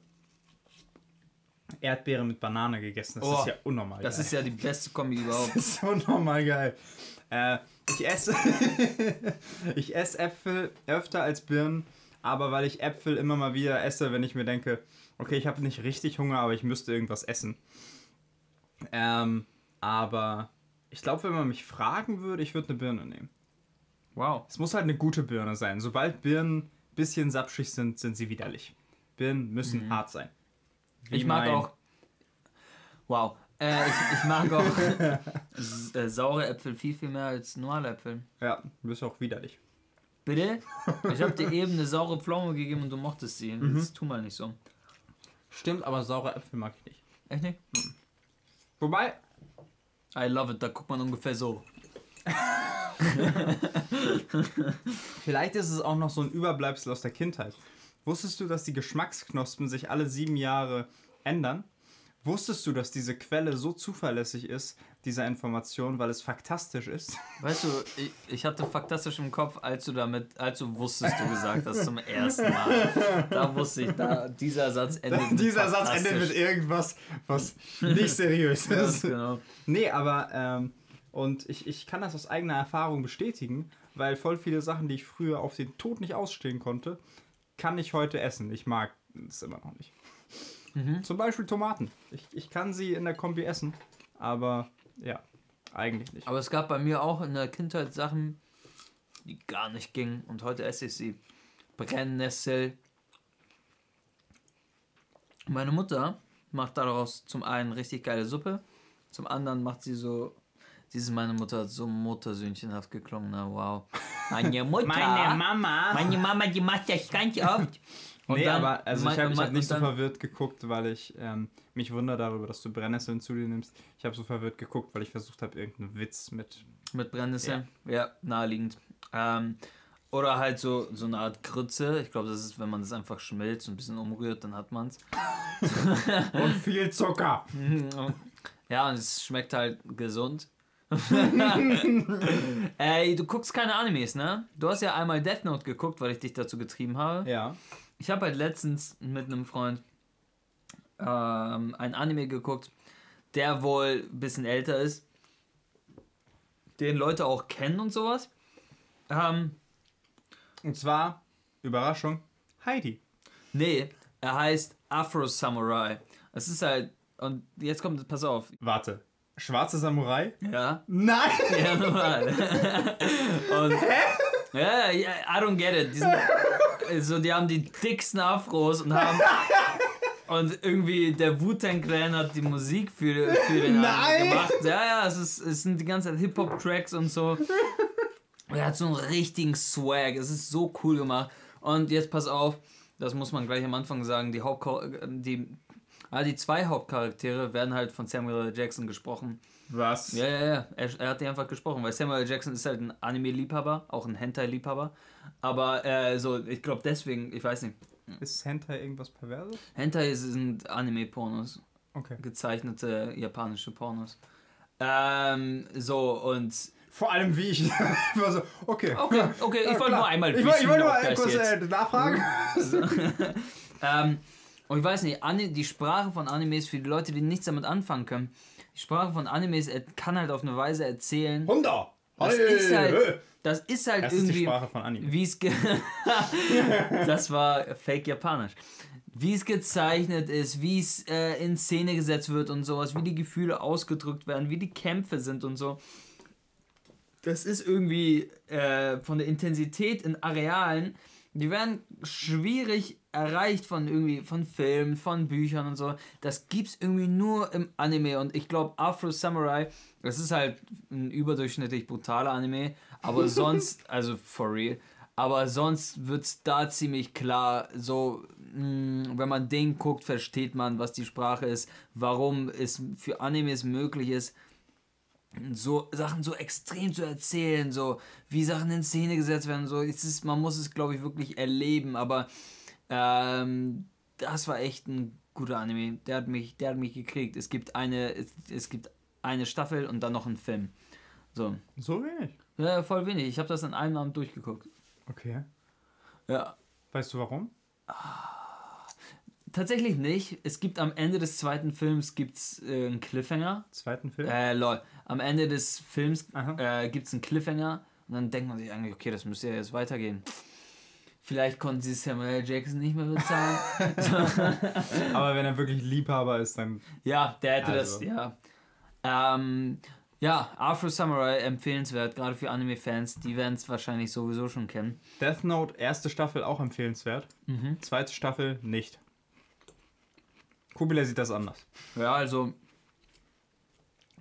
Speaker 1: Erdbeere mit Banane gegessen. Das
Speaker 2: Oh,
Speaker 1: ist ja unnormal
Speaker 2: Das
Speaker 1: geil.
Speaker 2: ist ja die beste Kombi [LAUGHS] überhaupt.
Speaker 1: Das ist so normal geil. Äh, ich esse [LAUGHS] ich esse Äpfel öfter als Birnen, aber weil ich Äpfel immer mal wieder esse, wenn ich mir denke, okay, ich habe nicht richtig Hunger, aber ich müsste irgendwas essen. Ähm, aber ich glaube, wenn man mich fragen würde, ich würde eine Birne nehmen.
Speaker 2: Wow.
Speaker 1: Es muss halt eine gute Birne sein. Sobald Birnen ein bisschen sapschig sind, sind sie widerlich. Birnen müssen hart sein. Wie
Speaker 2: Mhm. Ich mag
Speaker 1: mein-
Speaker 2: auch. Wow. Äh, ich, ich mag auch [LAUGHS] äh, saure Äpfel viel, viel mehr als normale Äpfel.
Speaker 1: Ja, du bist auch widerlich.
Speaker 2: Bitte? [LAUGHS] Ich habe dir eben eine saure Pflaume gegeben und du mochtest sie.
Speaker 1: Mhm.
Speaker 2: Das tu mal nicht so.
Speaker 1: Stimmt, aber saure Äpfel mag ich nicht.
Speaker 2: Echt nicht?
Speaker 1: Wobei,
Speaker 2: I love it, da guckt man ungefähr so. [LAUGHS]
Speaker 1: Vielleicht ist es auch noch so ein Überbleibsel aus der Kindheit. Wusstest du, dass die Geschmacksknospen sich alle sieben Jahre ändern? Wusstest du, dass diese Quelle so zuverlässig ist, dieser Information, weil es faktastisch ist? [LAUGHS]
Speaker 2: Weißt du, ich, ich hatte faktastisch im Kopf, als du damit, als du wusstest, du gesagt hast zum ersten Mal. Da wusste ich, da, dieser Satz [LAUGHS] endet mit
Speaker 1: Dieser Satz endet mit irgendwas, was nicht seriös [LAUGHS] ist.
Speaker 2: genau.
Speaker 1: Nee, aber, ähm, und ich, ich kann das aus eigener Erfahrung bestätigen, weil voll viele Sachen, die ich früher auf den Tod nicht ausstehen konnte, kann ich heute essen. Ich mag es immer noch nicht. Zum Beispiel Tomaten. Ich, ich kann sie in der Kombi essen, aber ja, eigentlich nicht.
Speaker 2: Aber es gab bei mir auch in der Kindheit Sachen, die gar nicht gingen und heute esse ich sie. Brennnessel. Meine Mutter macht daraus zum einen richtig geile Suppe, zum anderen macht sie so. Diese meine Mutter hat so muttersöhnchenhaft geklungen, na wow. Meine Mutter.
Speaker 1: Mama!
Speaker 2: Meine Mama, die macht das ganz oft. Und
Speaker 1: nee,
Speaker 2: dann
Speaker 1: aber also ich habe hab nicht so verwirrt geguckt, weil ich ähm, mich wundere darüber, dass du Brennnesseln zu dir nimmst. Ich habe so verwirrt geguckt, weil ich versucht habe, irgendeinen Witz mit.
Speaker 2: Mit Brennnesseln? Ja, naheliegend. Ähm, oder halt so, so eine Art Grütze. Ich glaube, das ist, wenn man das einfach schmilzt und ein bisschen umrührt, dann hat man es. [LAUGHS]
Speaker 1: Und viel Zucker! [LAUGHS]
Speaker 2: Ja, und es schmeckt halt gesund. [LAUGHS] Ey, du guckst keine Animes, ne? Du hast ja einmal Death Note geguckt, weil ich dich dazu getrieben habe.
Speaker 1: Ja.
Speaker 2: Ich habe halt letztens mit einem Freund ähm, ein Anime geguckt, der wohl ein bisschen älter ist, den Leute auch kennen und sowas. Ähm,
Speaker 1: Und zwar, Überraschung, Heidi.
Speaker 2: nee, er heißt Afro Samurai. Es ist halt, und jetzt kommt, pass auf.
Speaker 1: Warte. Schwarze Samurai?
Speaker 2: Ja,
Speaker 1: Nein! [LAUGHS]
Speaker 2: ja, normal. [LAUGHS] und, ja, ja, I don't get it. Die, sind, also, die haben die dicksten Afros und haben. [LAUGHS] Und irgendwie der Wu-Tang Clan hat die Musik für, für den
Speaker 1: Nein!
Speaker 2: Gemacht. Ja, ja, es, ist, es sind die ganze Zeit Hip-Hop-Tracks und so. Und er hat so einen richtigen Swag. Es ist so cool gemacht. Und jetzt pass auf, das muss man gleich am Anfang sagen, die Hauptchar die, ah, die zwei Hauptcharaktere werden halt von Samuel L. Jackson gesprochen.
Speaker 1: Was?
Speaker 2: Ja, ja, ja. Er, er hat die einfach gesprochen, weil Samuel L. Jackson ist halt ein Anime-Liebhaber, auch ein Hentai-Liebhaber. Aber äh, so, ich glaube deswegen, ich weiß nicht.
Speaker 1: Ist Hentai irgendwas Perverses?
Speaker 2: Hentai sind Anime-Pornos,
Speaker 1: Okay.
Speaker 2: gezeichnete japanische Pornos. Ähm, so und.
Speaker 1: Vor allem wie ich. [LAUGHS] war so, okay.
Speaker 2: Okay, okay, ich
Speaker 1: Ja,
Speaker 2: wollte nur einmal
Speaker 1: Ich wollte ich wollte nur kurz äh, nachfragen. [LAUGHS] [LAUGHS]
Speaker 2: Ähm, und ich weiß nicht, die Sprache von Animes, für die Leute, die nichts damit anfangen können, die Sprache von Animes er- kann halt auf eine Weise erzählen.
Speaker 1: Hunder!
Speaker 2: Das ist halt, das ist halt
Speaker 1: Das ist die
Speaker 2: irgendwie,
Speaker 1: Sprache von Anime.
Speaker 2: wie es, ge [LAUGHS] das war fake japanisch, wie es gezeichnet ist, wie es äh, in Szene gesetzt wird und sowas, wie die Gefühle ausgedrückt werden, wie die Kämpfe sind und so. Das ist irgendwie äh, von der Intensität in Arealen, die werden schwierig erreicht von irgendwie von Filmen, von Büchern und so. Das gibt's irgendwie nur im Anime und ich glaube Afro Samurai, das ist halt ein überdurchschnittlich brutaler Anime, aber [LAUGHS] sonst, also for real. Aber sonst wird es da ziemlich klar, so, mh, wenn man den guckt, versteht man, was die Sprache ist, warum es für Animes möglich ist, so Sachen so extrem zu erzählen, so wie Sachen in Szene gesetzt werden, so es ist, man muss es glaube ich wirklich erleben, aber ähm, das war echt ein guter Anime. Der hat mich, der hat mich gekriegt. Es gibt eine, es, es gibt eine Staffel und dann noch einen Film. So.
Speaker 1: So wenig.
Speaker 2: Ja, voll wenig. Ich habe das in einem Abend durchgeguckt.
Speaker 1: Okay.
Speaker 2: Ja.
Speaker 1: Weißt du warum?
Speaker 2: Tatsächlich nicht. Es gibt am Ende des zweiten Films gibt's äh, einen Cliffhanger.
Speaker 1: Zweiten Film?
Speaker 2: Äh, lol. Am Ende des Films
Speaker 1: Aha.
Speaker 2: äh, gibt es einen Cliffhanger und dann denkt man sich eigentlich, okay, das müsste ja jetzt weitergehen. Vielleicht konnten sie Samuel Jackson nicht mehr bezahlen. [LAUGHS]
Speaker 1: Aber wenn er wirklich Liebhaber ist, dann.
Speaker 2: ja, der hätte
Speaker 1: Also.
Speaker 2: das, ja. Ähm, ja, Afro Samurai empfehlenswert, gerade für Anime-Fans, die werden es wahrscheinlich sowieso schon kennen.
Speaker 1: Death Note, erste Staffel auch empfehlenswert.
Speaker 2: Mhm.
Speaker 1: Zweite Staffel nicht. Kubila sieht das anders.
Speaker 2: Ja, also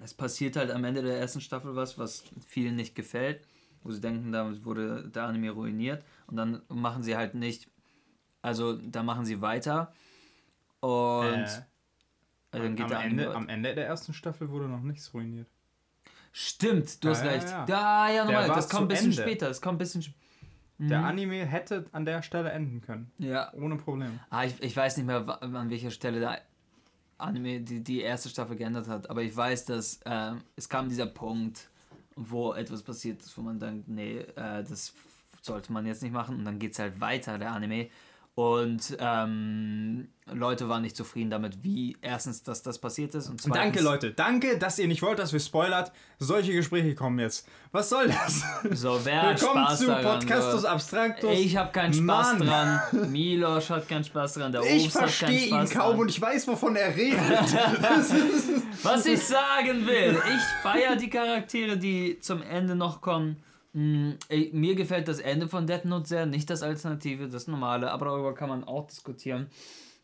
Speaker 2: es passiert halt am Ende der ersten Staffel was, was vielen nicht gefällt, wo sie denken, damit wurde der Anime ruiniert und dann machen sie halt nicht, also da machen sie weiter und
Speaker 1: Äh,
Speaker 2: also dann geht
Speaker 1: am,
Speaker 2: der
Speaker 1: Ende, am Ende der ersten Staffel wurde noch nichts ruiniert.
Speaker 2: Stimmt, du hast
Speaker 1: Ja, ja,
Speaker 2: recht.
Speaker 1: ja.
Speaker 2: Ja, ja, nochmal, das kommt ein bisschen
Speaker 1: Ende.
Speaker 2: später, das kommt ein bisschen sp-
Speaker 1: Der
Speaker 2: Mhm.
Speaker 1: Anime hätte an der Stelle enden können.
Speaker 2: Ja,
Speaker 1: Ohne Probleme.
Speaker 2: ah, ich, ich weiß nicht mehr, an welcher Stelle der Anime die, die erste Staffel geändert hat, aber ich weiß, dass ähm, es kam dieser Punkt, wo etwas passiert ist, wo man denkt, nee, äh, das sollte man jetzt nicht machen und dann geht es halt weiter, der Anime. Und ähm, Leute waren nicht zufrieden damit, wie erstens, dass das passiert ist und zweitens,
Speaker 1: Danke, Leute. Danke, dass ihr nicht wollt, dass wir spoilert. Solche Gespräche kommen jetzt. Was soll das?
Speaker 2: So, wer
Speaker 1: Willkommen
Speaker 2: Spaß
Speaker 1: zu
Speaker 2: daran?
Speaker 1: Podcastus. Abstractus.
Speaker 2: Ich habe keinen Spaß
Speaker 1: Mann.
Speaker 2: dran. Milos hat keinen Spaß dran. Der
Speaker 1: Ich
Speaker 2: Obst hat keinen
Speaker 1: verstehe ihn kaum
Speaker 2: dran.
Speaker 1: und ich weiß, wovon er redet. [LAUGHS]
Speaker 2: Was ich sagen will, ich feiere die Charaktere, die zum Ende noch kommen. Mm, Mir gefällt das Ende von Death Note sehr, nicht das Alternative, das Normale, aber darüber kann man auch diskutieren.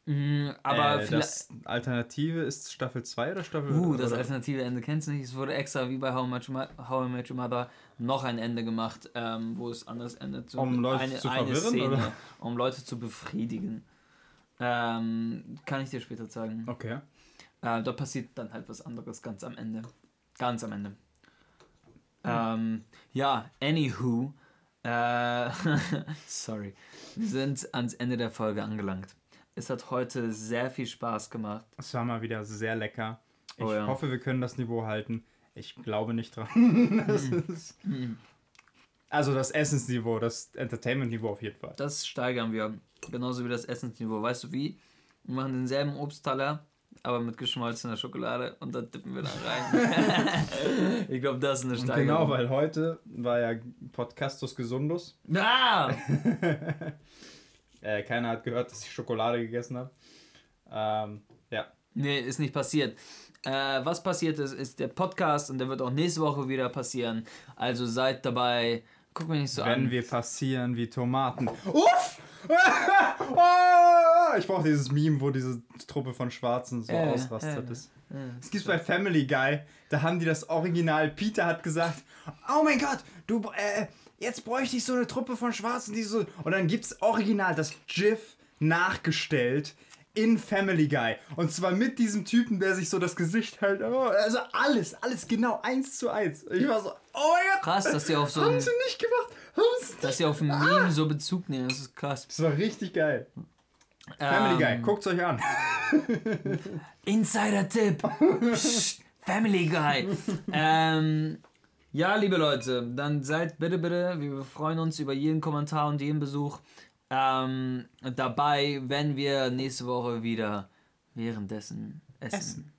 Speaker 2: Mm, Aber
Speaker 1: äh, das Alternative ist Staffel 2 oder Staffel
Speaker 2: Uh, das alternative Ende kennst du nicht. Es wurde extra wie bei How, Much Ma How I Met Your Mother noch ein Ende gemacht, ähm, wo es anders endet. So
Speaker 1: Um Leute zu verwirren, oder? [LAUGHS]
Speaker 2: um Leute zu befriedigen. Ähm, kann ich dir später zeigen.
Speaker 1: Okay.
Speaker 2: Äh, da passiert dann halt was anderes ganz am Ende. Ganz am Ende. Ähm, ja, anywho. Äh, [LAUGHS] sorry. Wir sind ans Ende der Folge angelangt. Es hat heute sehr viel Spaß gemacht.
Speaker 1: Es war mal wieder sehr lecker. Ich
Speaker 2: Oh ja.
Speaker 1: hoffe, wir können das Niveau halten. Ich glaube nicht dran. [LAUGHS] das ist also das Essensniveau, das Entertainment-Niveau auf jeden Fall.
Speaker 2: Das steigern wir. Genauso wie das Essensniveau. Weißt du wie? Wir machen denselben Obstteller, aber mit geschmolzener Schokolade und da tippen wir dann rein. [LAUGHS] ich glaube, das ist eine
Speaker 1: Und
Speaker 2: Steigerung.
Speaker 1: genau, weil heute war ja Podcastus Gesundus.
Speaker 2: Ah! [LAUGHS]
Speaker 1: Äh, keiner hat gehört, dass ich Schokolade gegessen habe. Ähm, ja.
Speaker 2: Nee, ist nicht passiert. Äh, was passiert ist, ist der Podcast und der wird auch nächste Woche wieder passieren. Also seid dabei. Guck mich nicht so
Speaker 1: Wenn
Speaker 2: an.
Speaker 1: wir passieren wie Tomaten. Uff! Ah! [LAUGHS] ich brauche dieses Meme, wo diese Truppe von Schwarzen so
Speaker 2: Ja,
Speaker 1: ausrastet.
Speaker 2: ja,
Speaker 1: Das
Speaker 2: ja.
Speaker 1: Es gibt's bei Family Guy, da haben die das Original. Peter hat gesagt, oh mein Gott, du, äh, jetzt bräuchte ich so eine Truppe von Schwarzen, die so... Und dann gibt's original das GIF nachgestellt in Family Guy. Und zwar mit diesem Typen, der sich so das Gesicht hält. Oh, Also alles, alles genau eins zu eins. Ich war so, oh mein Gott,
Speaker 2: Krass, dass die auf so
Speaker 1: haben sie nicht gemacht. Sie
Speaker 2: dass die auf ein Meme so Bezug nehmen. Das ist krass.
Speaker 1: Das war richtig geil. Family Guy,
Speaker 2: Ähm,
Speaker 1: guckt's euch an. [LAUGHS]
Speaker 2: Insider-Tipp. Family Guy. ähm, ja, liebe Leute, dann seid bitte, bitte, wir freuen uns über jeden Kommentar und jeden Besuch ähm, dabei, wenn wir nächste Woche wieder währenddessen essen.
Speaker 1: Essen.